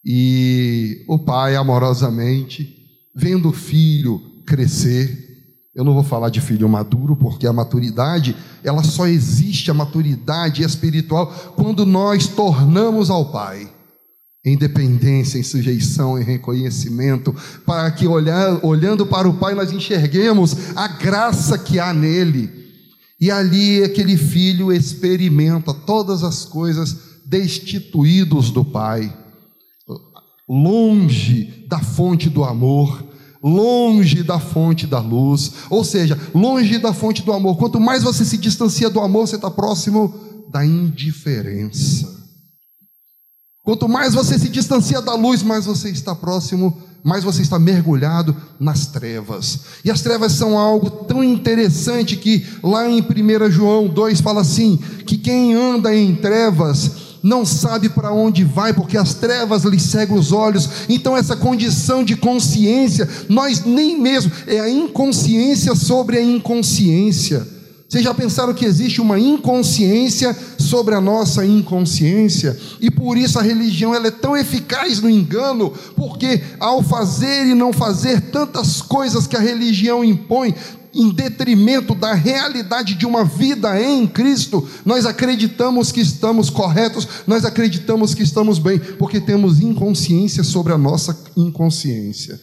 E o pai, amorosamente, vendo o filho crescer. Eu não vou falar de filho maduro, porque a maturidade, ela só existe, a maturidade espiritual, quando nós tornamos ao Pai em dependência, em sujeição, em reconhecimento, para que olhar, olhando para o Pai nós enxerguemos a graça que há nele. E ali aquele filho experimenta todas as coisas destituídos do Pai, longe da fonte do amor, longe da fonte da luz, ou seja, longe da fonte do amor. Quanto mais você se distancia do amor, você está próximo da indiferença. Quanto mais você se distancia da luz, mais você está próximo, mais você está mergulhado nas trevas. E as trevas são algo tão interessante que lá em 1 João 2 fala assim: que quem anda em trevas não sabe para onde vai, porque as trevas lhe cegam os olhos. Então, essa condição de consciência, nós nem mesmo, é a inconsciência sobre a inconsciência. Vocês já pensaram que existe uma inconsciência sobre a nossa inconsciência? E por isso a religião ela é tão eficaz no engano, porque ao fazer e não fazer tantas coisas que a religião impõe, em detrimento da realidade de uma vida em Cristo, nós acreditamos que estamos corretos, nós acreditamos que estamos bem, porque temos inconsciência sobre a nossa inconsciência.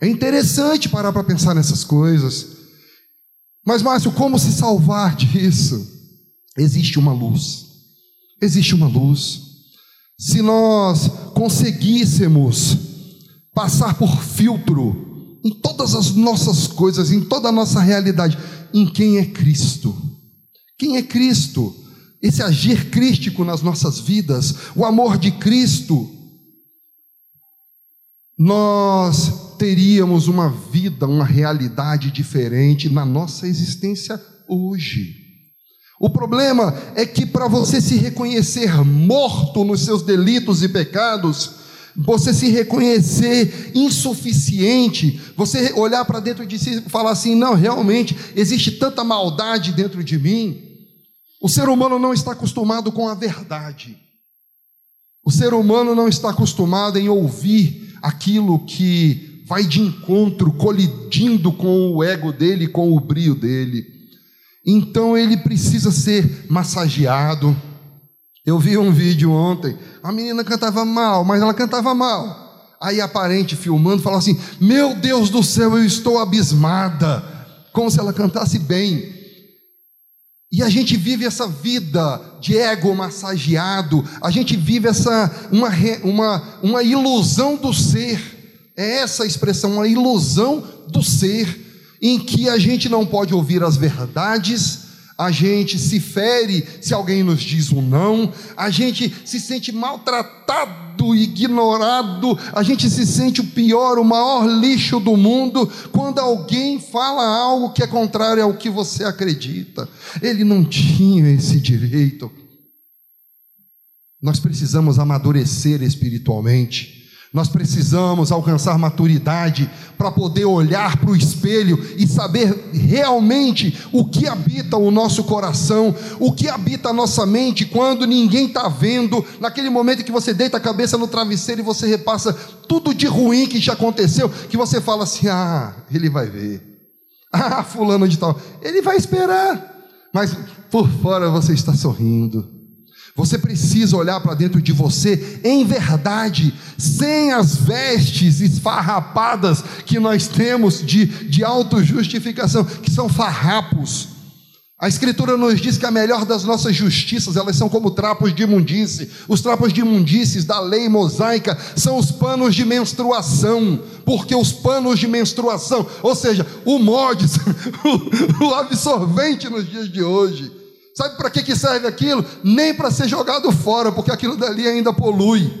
É interessante parar para pensar nessas coisas. Mas, Márcio, como se salvar disso? Existe uma luz. Existe uma luz. Se nós conseguíssemos passar por filtro em todas as nossas coisas, em toda a nossa realidade, em quem é Cristo. Quem é Cristo? Esse agir crístico nas nossas vidas, o amor de Cristo, nós teríamos uma vida, uma realidade diferente na nossa existência hoje. O problema é que para você se reconhecer morto nos seus delitos e pecados, você se reconhecer insuficiente, você olhar para dentro de si e falar assim: não, realmente existe tanta maldade dentro de mim. O ser humano não está acostumado com a verdade. O ser humano não está acostumado em ouvir aquilo que vai de encontro, colidindo com o ego dele, com o brio dele. Então ele precisa ser massageado. Eu vi um vídeo ontem, a menina cantava mal, mas ela cantava mal. Aí a parente filmando falou assim: Meu Deus do céu, eu estou abismada, como se ela cantasse bem. E a gente vive essa vida de ego massageado, a gente vive essa uma, uma, uma ilusão do ser. É essa a expressão, uma ilusão do ser em que a gente não pode ouvir as verdades, a gente se fere se alguém nos diz um não, a gente se sente maltratado, ignorado, a gente se sente o pior, o maior lixo do mundo quando alguém fala algo que é contrário ao que você acredita. Ele não tinha esse direito. Nós precisamos amadurecer espiritualmente. Nós precisamos alcançar maturidade para poder olhar para o espelho e saber realmente o que habita o nosso coração, o que habita a nossa mente quando ninguém está vendo, naquele momento que você deita a cabeça no travesseiro e você repassa tudo de ruim que já aconteceu, que você fala assim: ah, ele vai ver, ah, fulano de tal, ele vai esperar, mas por fora você está sorrindo. Você precisa olhar para dentro de você em verdade, sem as vestes esfarrapadas que nós temos de, de autojustificação, que são farrapos. A Escritura nos diz que a melhor das nossas justiças, elas são como trapos de imundície. Os trapos de imundícies da lei mosaica são os panos de menstruação, porque os panos de menstruação, ou seja, o mods, o, o absorvente nos dias de hoje, Sabe para que, que serve aquilo? Nem para ser jogado fora, porque aquilo dali ainda polui.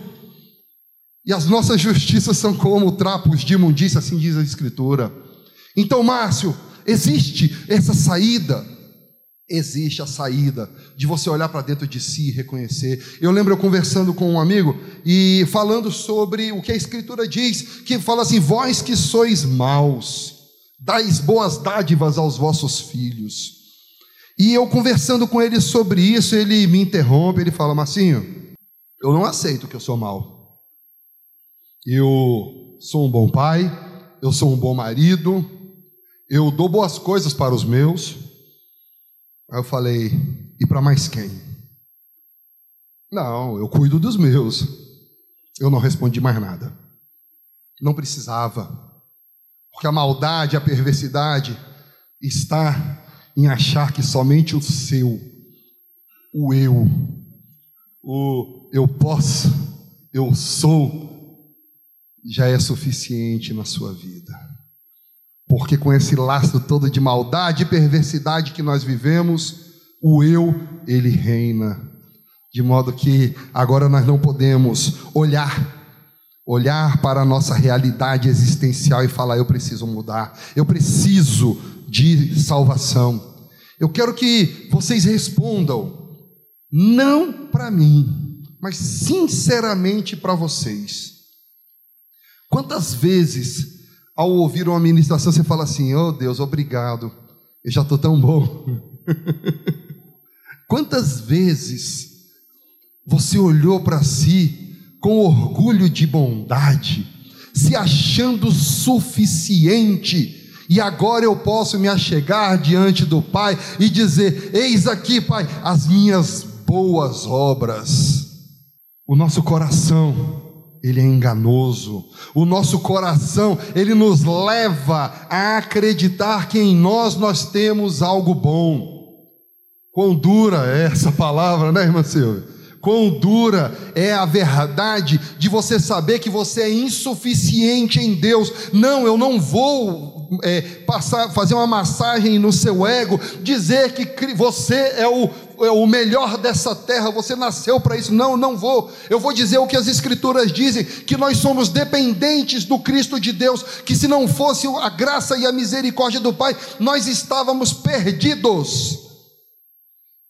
E as nossas justiças são como trapos de imundícia, assim diz a Escritura. Então, Márcio, existe essa saída. Existe a saída de você olhar para dentro de si e reconhecer. Eu lembro eu conversando com um amigo e falando sobre o que a Escritura diz, que fala assim: Vós que sois maus, dais boas dádivas aos vossos filhos. E eu conversando com ele sobre isso, ele me interrompe, ele fala: Marcinho, eu não aceito que eu sou mal. Eu sou um bom pai, eu sou um bom marido, eu dou boas coisas para os meus. Aí eu falei: e para mais quem? Não, eu cuido dos meus. Eu não respondi mais nada. Não precisava. Porque a maldade, a perversidade está em achar que somente o seu, o eu, o eu posso, eu sou, já é suficiente na sua vida. Porque com esse laço todo de maldade e perversidade que nós vivemos, o eu, ele reina. De modo que agora nós não podemos olhar olhar para a nossa realidade existencial e falar: eu preciso mudar, eu preciso de salvação. Eu quero que vocês respondam, não para mim, mas sinceramente para vocês. Quantas vezes, ao ouvir uma ministração, você fala assim: Oh Deus, obrigado, eu já estou tão bom. Quantas vezes você olhou para si com orgulho de bondade, se achando suficiente, e agora eu posso me achegar diante do Pai e dizer: Eis aqui, Pai, as minhas boas obras. O nosso coração, ele é enganoso. O nosso coração, ele nos leva a acreditar que em nós nós temos algo bom. Quão dura é essa palavra, né, irmã Silvia? Quão dura é a verdade de você saber que você é insuficiente em Deus. Não, eu não vou é, passar, fazer uma massagem no seu ego, dizer que você é o, é o melhor dessa terra, você nasceu para isso. Não, não vou. Eu vou dizer o que as Escrituras dizem: que nós somos dependentes do Cristo de Deus, que se não fosse a graça e a misericórdia do Pai, nós estávamos perdidos.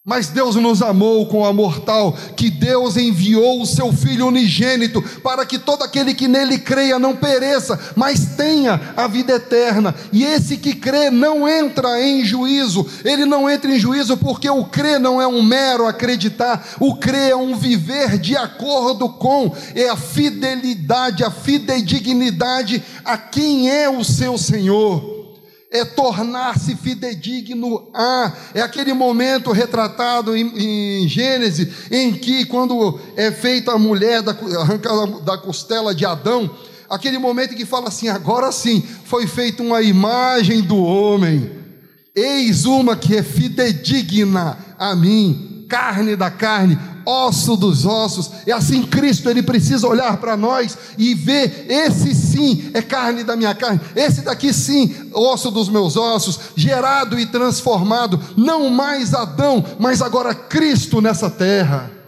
Mas Deus nos amou com amor tal que Deus enviou o seu Filho unigênito para que todo aquele que nele creia não pereça, mas tenha a vida eterna. E esse que crê não entra em juízo, ele não entra em juízo porque o crer não é um mero acreditar, o crer é um viver de acordo com, é a fidelidade, a fidedignidade a quem é o seu Senhor é tornar-se fidedigno a. É aquele momento retratado em, em, Gênesis, em que, quando é feita a mulher da, arrancada da costela de Adão, aquele momento que fala assim: agora sim, foi feita uma imagem do homem, eis uma que é fidedigna a mim, carne da carne, osso dos ossos. É assim Cristo, ele precisa olhar para nós e ver: esse sim é carne da minha carne, esse daqui sim, osso dos meus ossos, gerado e transformado, não mais Adão, mas agora Cristo nessa terra.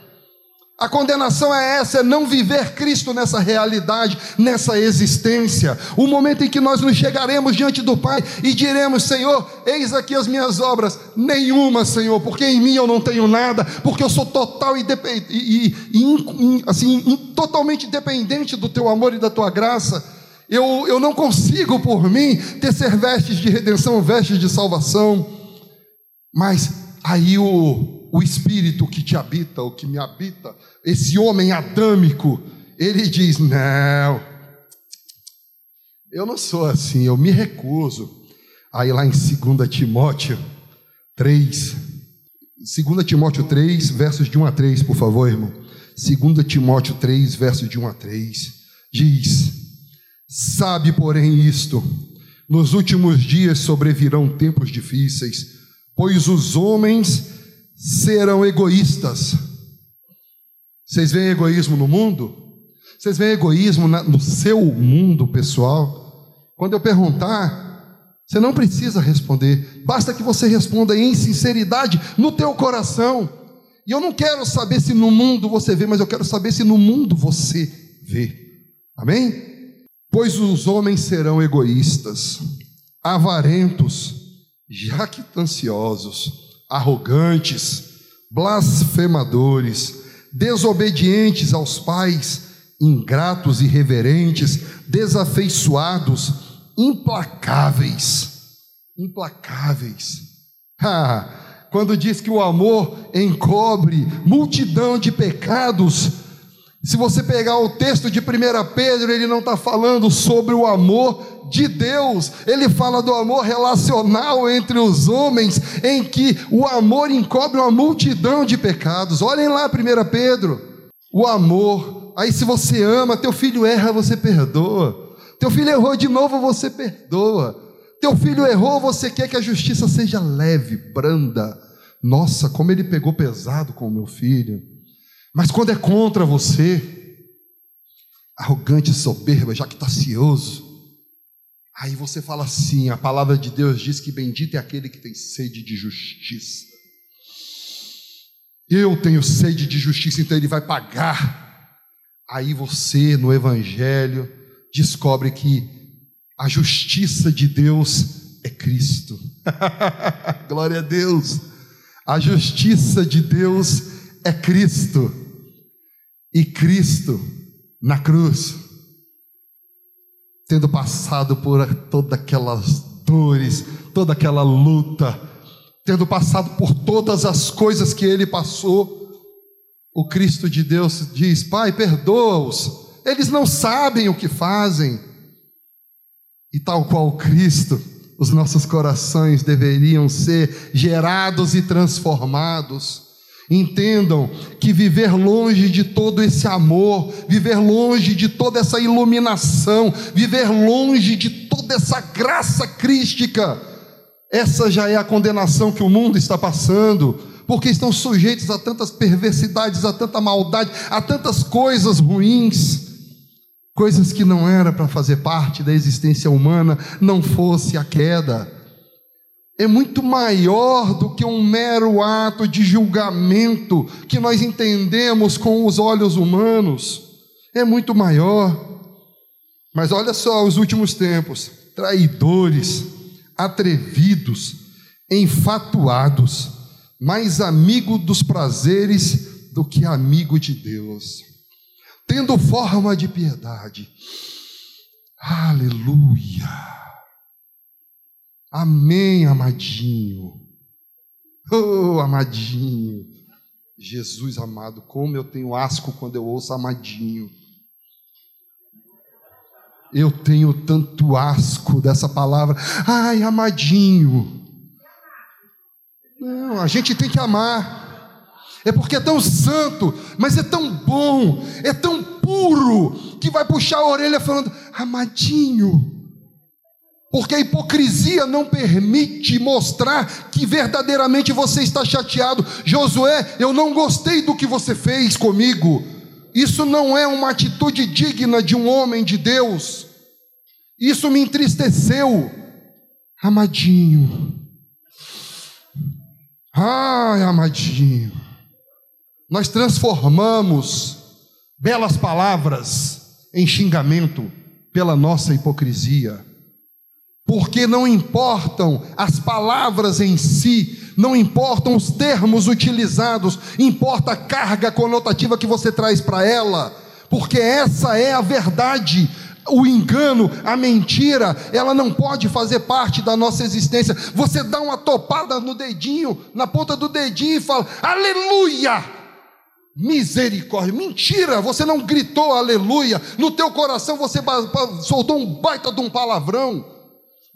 A condenação é essa, é não viver Cristo nessa realidade, nessa existência. O momento em que nós nos chegaremos diante do Pai e diremos: Senhor, eis aqui as minhas obras. Nenhuma, Senhor, porque em mim eu não tenho nada, porque eu sou total e, e, e assim, totalmente dependente do Teu amor e da Tua graça. Eu, eu não consigo por mim tecer vestes de redenção, vestes de salvação. Mas aí o, o espírito que te habita, o que me habita, esse homem adâmico, ele diz: Não, eu não sou assim, eu me recuso. Aí lá em 2 Timóteo 3, 2 Timóteo 3, versos de 1 a 3, por favor, irmão. 2 Timóteo 3, versos de 1 a 3, diz: Sabe, porém, isto: nos últimos dias sobrevirão tempos difíceis, pois os homens serão egoístas. Vocês veem egoísmo no mundo? Vocês veem egoísmo no seu mundo pessoal? Quando eu perguntar, você não precisa responder, basta que você responda em sinceridade no teu coração. E eu não quero saber se no mundo você vê, mas eu quero saber se no mundo você vê. Amém? Pois os homens serão egoístas, avarentos, jactanciosos, arrogantes, blasfemadores, desobedientes aos pais, ingratos, irreverentes, desafeiçoados, implacáveis. Implacáveis. Ah, quando diz que o amor encobre multidão de pecados, se você pegar o texto de 1 Pedro, ele não está falando sobre o amor de Deus, ele fala do amor relacional entre os homens, em que o amor encobre uma multidão de pecados. Olhem lá, 1 Pedro, o amor. Aí, se você ama, teu filho erra, você perdoa. Teu filho errou de novo, você perdoa. Teu filho errou, você quer que a justiça seja leve, branda. Nossa, como ele pegou pesado com o meu filho. Mas quando é contra você, arrogante, soberba, jactacioso, Aí você fala assim: a palavra de Deus diz que bendito é aquele que tem sede de justiça. Eu tenho sede de justiça, então ele vai pagar. Aí você, no Evangelho, descobre que a justiça de Deus é Cristo. Glória a Deus. A justiça de Deus é Cristo. E Cristo na cruz tendo passado por todas aquelas dores, toda aquela luta, tendo passado por todas as coisas que ele passou, o Cristo de Deus diz: Pai, perdoa-os, eles não sabem o que fazem. E tal qual Cristo, os nossos corações deveriam ser gerados e transformados. Entendam que viver longe de todo esse amor, viver longe de toda essa iluminação, viver longe de toda essa graça crística, essa já é a condenação que o mundo está passando, porque estão sujeitos a tantas perversidades, a tanta maldade, a tantas coisas ruins, coisas que não era para fazer parte da existência humana, não fosse a queda é muito maior do que um mero ato de julgamento que nós entendemos com os olhos humanos. É muito maior. Mas olha só os últimos tempos: traidores, atrevidos, enfatuados, mais amigo dos prazeres do que amigo de Deus, tendo forma de piedade. Aleluia. Amém, amadinho. Oh, amadinho. Jesus amado, como eu tenho asco quando eu ouço amadinho. Eu tenho tanto asco dessa palavra. Ai, amadinho. Não, a gente tem que amar. É porque é tão santo, mas é tão bom, é tão puro, que vai puxar a orelha falando: amadinho porque a hipocrisia não permite mostrar que verdadeiramente você está chateado. Josué, eu não gostei do que você fez comigo. Isso não é uma atitude digna de um homem de Deus. Isso me entristeceu. Amadinho. Ai, amadinho. Nós transformamos belas palavras em xingamento pela nossa hipocrisia porque não importam as palavras em si, não importam os termos utilizados, importa a carga conotativa que você traz para ela, porque essa é a verdade. O engano, a mentira, ela não pode fazer parte da nossa existência. Você dá uma topada no dedinho, na ponta do dedinho e fala: Aleluia! Misericórdia, mentira, você não gritou aleluia, no teu coração você soltou um baita de um palavrão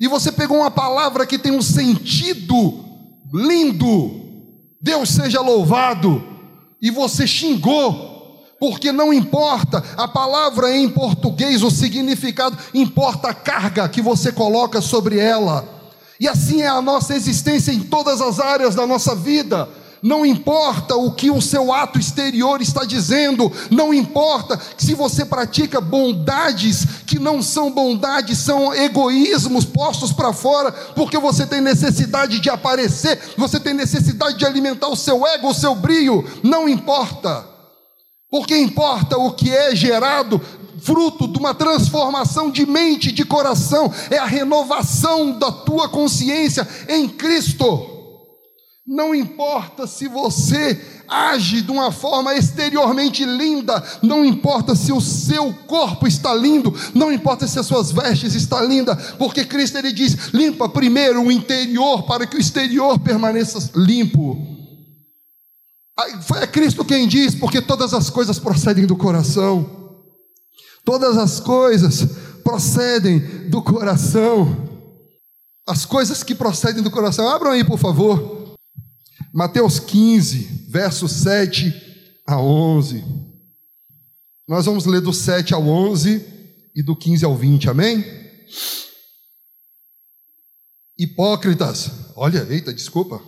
e você pegou uma palavra que tem um sentido lindo, Deus seja louvado, e você xingou, porque não importa a palavra em português, o significado, importa a carga que você coloca sobre ela. E assim é a nossa existência em todas as áreas da nossa vida. Não importa o que o seu ato exterior está dizendo, não importa se você pratica bondades que não são bondades, são egoísmos postos para fora, porque você tem necessidade de aparecer, você tem necessidade de alimentar o seu ego, o seu brilho, não importa. Porque importa o que é gerado fruto de uma transformação de mente, de coração, é a renovação da tua consciência em Cristo. Não importa se você age de uma forma exteriormente linda, não importa se o seu corpo está lindo, não importa se as suas vestes estão lindas, porque Cristo ele diz: limpa primeiro o interior para que o exterior permaneça limpo. Foi Cristo quem diz, porque todas as coisas procedem do coração. Todas as coisas procedem do coração. As coisas que procedem do coração. Abram aí, por favor. Mateus 15, versos 7 a 11. Nós vamos ler do 7 ao 11 e do 15 ao 20, amém? Hipócritas, olha, eita, desculpa.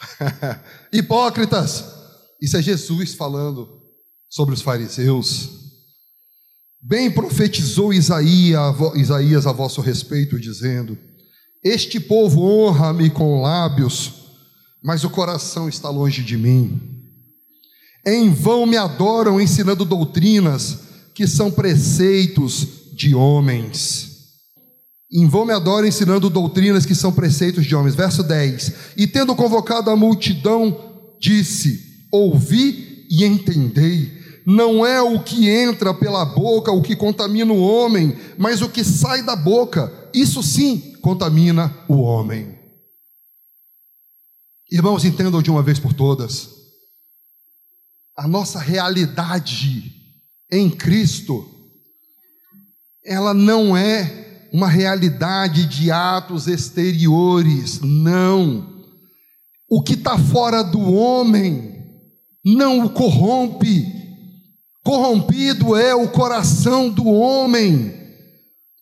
Hipócritas, isso é Jesus falando sobre os fariseus. Bem profetizou Isaías a vosso respeito, dizendo: Este povo honra-me com lábios, mas o coração está longe de mim. Em vão me adoram ensinando doutrinas que são preceitos de homens. Em vão me adoram ensinando doutrinas que são preceitos de homens. Verso 10: E tendo convocado a multidão, disse: Ouvi e entendei. Não é o que entra pela boca o que contamina o homem, mas o que sai da boca, isso sim contamina o homem. Irmãos, entendam de uma vez por todas: a nossa realidade em Cristo, ela não é uma realidade de atos exteriores, não. o que está fora do homem não o corrompe. Corrompido é o coração do homem,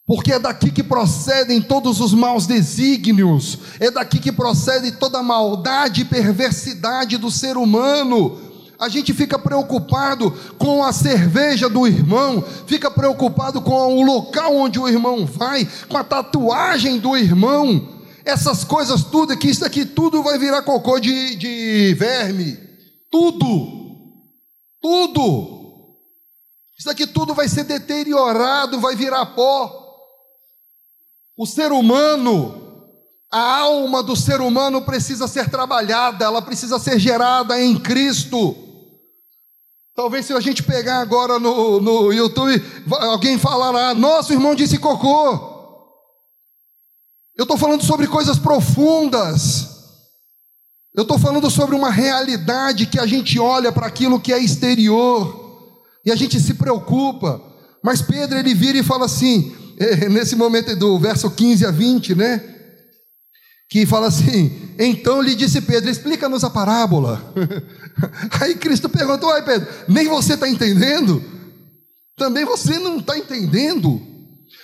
porque é daqui que procedem todos os maus desígnios, é daqui que procede toda a maldade e perversidade do ser humano. A gente fica preocupado com a cerveja do irmão, fica preocupado com o local onde o irmão vai, com a tatuagem do irmão, essas coisas tudo, que isso aqui tudo vai virar cocô de, de verme. Tudo. Tudo. Isso aqui tudo vai ser deteriorado, vai virar pó. O ser humano, a alma do ser humano precisa ser trabalhada, ela precisa ser gerada em Cristo. Talvez se a gente pegar agora no, no YouTube, alguém falará: Nosso irmão disse cocô. Eu estou falando sobre coisas profundas. Eu estou falando sobre uma realidade que a gente olha para aquilo que é exterior e a gente se preocupa. Mas Pedro ele vira e fala assim, nesse momento do verso 15 a 20, né? Que fala assim: Então lhe disse Pedro, explica-nos a parábola. Aí Cristo perguntou: Ai Pedro, nem você está entendendo? Também você não está entendendo?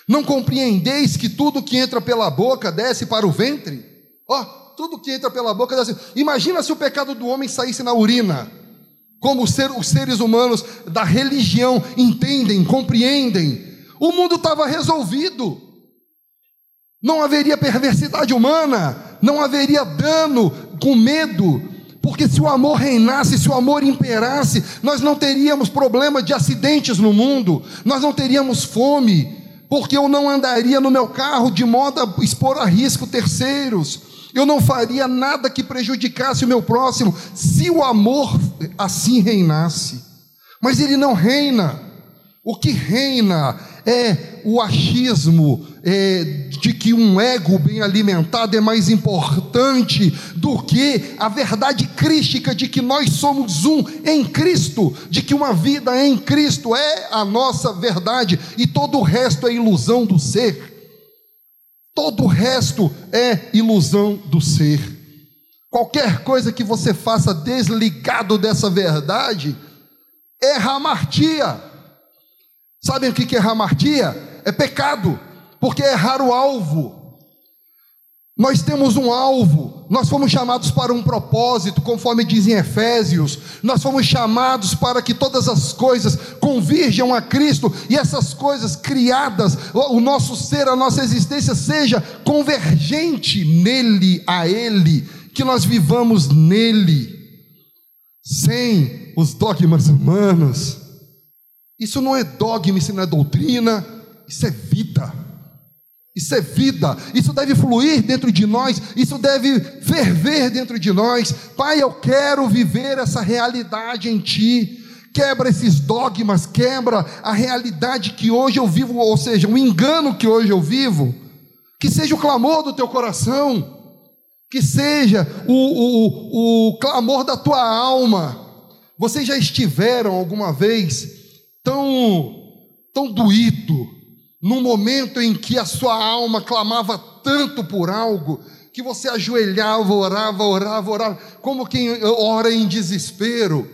Não compreendeis que tudo que entra pela boca desce para o ventre? Ó, oh, tudo que entra pela boca desce. Imagina se o pecado do homem saísse na urina. Como os seres humanos da religião entendem, compreendem. O mundo estava resolvido. Não haveria perversidade humana, não haveria dano com medo, porque se o amor reinasse, se o amor imperasse, nós não teríamos problema de acidentes no mundo, nós não teríamos fome, porque eu não andaria no meu carro de modo a expor a risco terceiros, eu não faria nada que prejudicasse o meu próximo, se o amor assim reinasse. Mas ele não reina. O que reina é o achismo é, de que um ego bem alimentado é mais importante do que a verdade crística de que nós somos um em Cristo, de que uma vida em Cristo é a nossa verdade e todo o resto é ilusão do ser. Todo o resto é ilusão do ser. Qualquer coisa que você faça desligado dessa verdade é ramartia. Sabem o que é hamartia? É pecado, porque é errar o alvo. Nós temos um alvo, nós fomos chamados para um propósito, conforme dizem Efésios, nós fomos chamados para que todas as coisas convirjam a Cristo e essas coisas criadas, o nosso ser, a nossa existência seja convergente nele, a Ele, que nós vivamos nele, sem os dogmas humanos, isso não é dogma, isso não é doutrina, isso é vida. Isso é vida, isso deve fluir dentro de nós, isso deve ferver dentro de nós. Pai, eu quero viver essa realidade em Ti. Quebra esses dogmas, quebra a realidade que hoje eu vivo, ou seja, o engano que hoje eu vivo. Que seja o clamor do teu coração, que seja o, o, o clamor da tua alma. Vocês já estiveram alguma vez tão, tão doído, num momento em que a sua alma clamava tanto por algo, que você ajoelhava, orava, orava, orava, como quem ora em desespero.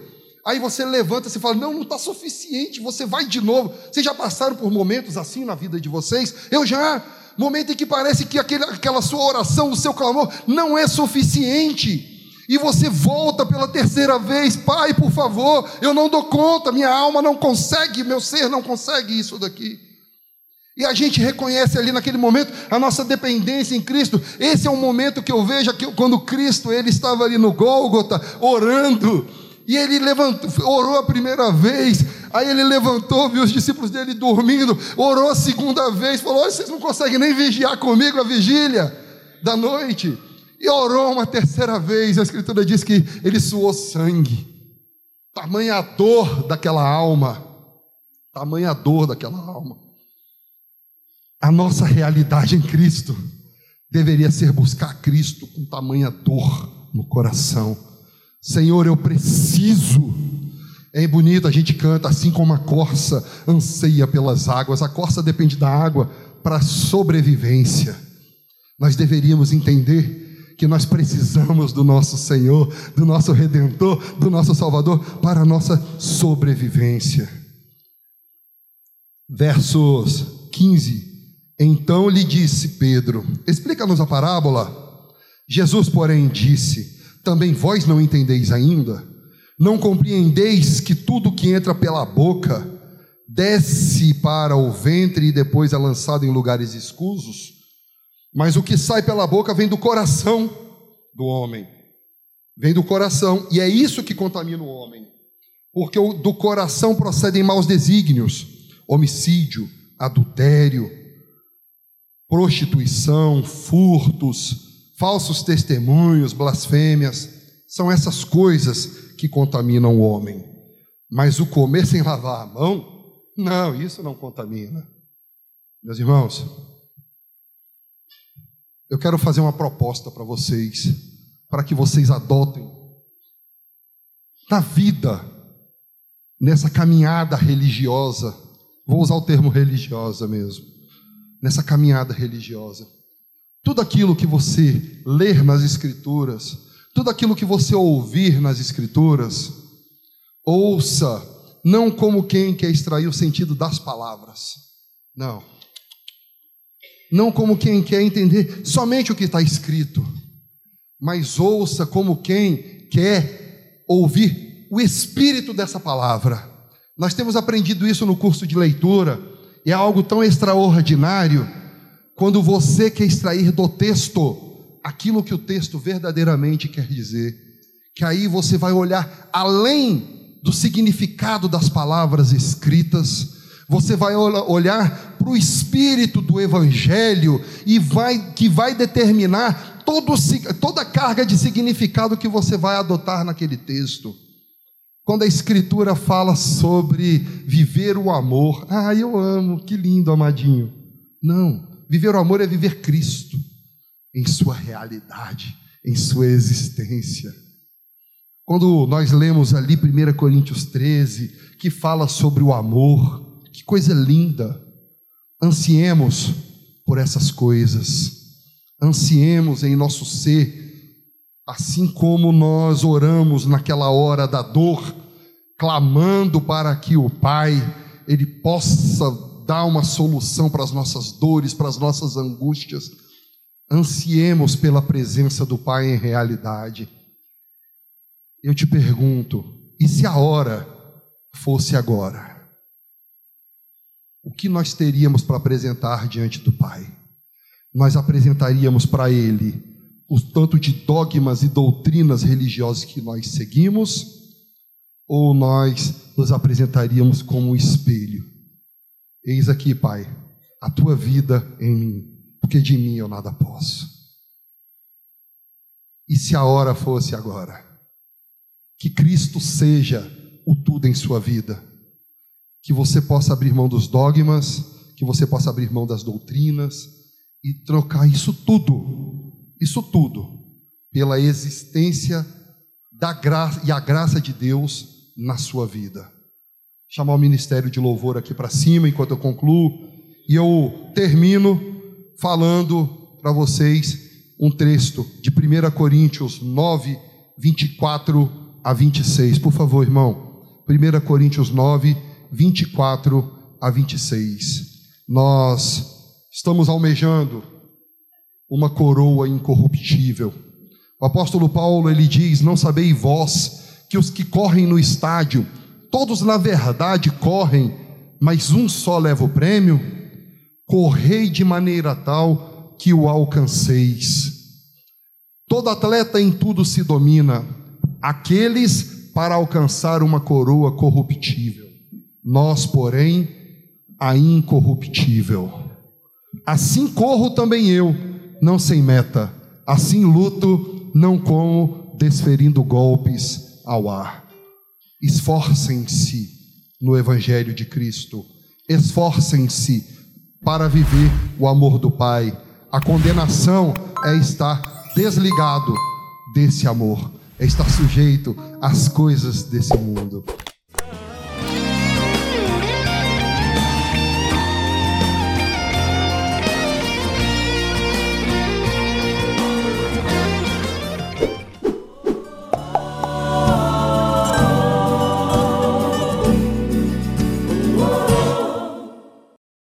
Aí você levanta e fala: Não, não está suficiente, você vai de novo. Vocês já passaram por momentos assim na vida de vocês? Eu já. Momento em que parece que aquele, aquela sua oração, o seu clamor, não é suficiente e você volta pela terceira vez, Pai, por favor, eu não dou conta, minha alma não consegue, meu ser não consegue isso daqui. E a gente reconhece ali naquele momento a nossa dependência em Cristo. Esse é um momento que eu vejo que quando Cristo ele estava ali no Gólgota orando, e ele levantou, orou a primeira vez, aí ele levantou, viu os discípulos dele dormindo, orou a segunda vez, falou: vocês não conseguem nem vigiar comigo a vigília da noite. E orou uma terceira vez, a Escritura diz que ele suou sangue. Tamanha dor daquela alma. Tamanha dor daquela alma. A nossa realidade em Cristo deveria ser buscar Cristo com tamanha dor no coração. Senhor, eu preciso. É bonito, a gente canta assim como a corça anseia pelas águas. A corça depende da água para sobrevivência. Nós deveríamos entender que nós precisamos do nosso Senhor, do nosso Redentor, do nosso Salvador para a nossa sobrevivência. Versos 15. Então lhe disse Pedro: Explica-nos a parábola. Jesus, porém, disse: Também vós não entendeis ainda? Não compreendeis que tudo que entra pela boca desce para o ventre e depois é lançado em lugares escusos? Mas o que sai pela boca vem do coração do homem. Vem do coração, e é isso que contamina o homem. Porque do coração procedem maus desígnios, homicídio, adultério, prostituição, furtos, falsos testemunhos, blasfêmias. São essas coisas que contaminam o homem. Mas o comer sem lavar a mão, não, isso não contamina. Meus irmãos, eu quero fazer uma proposta para vocês, para que vocês adotem na vida, nessa caminhada religiosa, vou usar o termo religiosa mesmo, nessa caminhada religiosa. Tudo aquilo que você ler nas Escrituras, tudo aquilo que você ouvir nas Escrituras, ouça, não como quem quer extrair o sentido das palavras, não não como quem quer entender somente o que está escrito, mas ouça como quem quer ouvir o espírito dessa palavra. Nós temos aprendido isso no curso de leitura, é algo tão extraordinário quando você quer extrair do texto aquilo que o texto verdadeiramente quer dizer, que aí você vai olhar além do significado das palavras escritas você vai olhar para o espírito do evangelho e vai que vai determinar todo, toda a carga de significado que você vai adotar naquele texto. Quando a escritura fala sobre viver o amor, ah, eu amo, que lindo, amadinho. Não, viver o amor é viver Cristo em sua realidade, em sua existência. Quando nós lemos ali 1 Coríntios 13, que fala sobre o amor, que coisa linda! Ansiemos por essas coisas, ansiemos em nosso ser, assim como nós oramos naquela hora da dor, clamando para que o Pai ele possa dar uma solução para as nossas dores, para as nossas angústias. Ansiemos pela presença do Pai em realidade. Eu te pergunto, e se a hora fosse agora? O que nós teríamos para apresentar diante do Pai? Nós apresentaríamos para Ele o tanto de dogmas e doutrinas religiosas que nós seguimos, ou nós nos apresentaríamos como um espelho? Eis aqui, Pai, a tua vida em mim, porque de mim eu nada posso. E se a hora fosse agora, que Cristo seja o tudo em sua vida que você possa abrir mão dos dogmas, que você possa abrir mão das doutrinas e trocar isso tudo, isso tudo, pela existência da graça e a graça de Deus na sua vida. Chamar o ministério de louvor aqui para cima enquanto eu concluo e eu termino falando para vocês um texto de 1 Coríntios 9, 24 a 26. Por favor, irmão. 1 Coríntios 9, 24 a 26. Nós estamos almejando uma coroa incorruptível. O apóstolo Paulo ele diz: Não sabeis vós que os que correm no estádio, todos na verdade correm, mas um só leva o prêmio? Correi de maneira tal que o alcanceis. Todo atleta em tudo se domina, aqueles para alcançar uma coroa corruptível nós, porém, a incorruptível. Assim corro também eu, não sem meta, assim luto, não como desferindo golpes ao ar. Esforcem-se no Evangelho de Cristo, esforcem-se para viver o amor do Pai. A condenação é estar desligado desse amor, é estar sujeito às coisas desse mundo.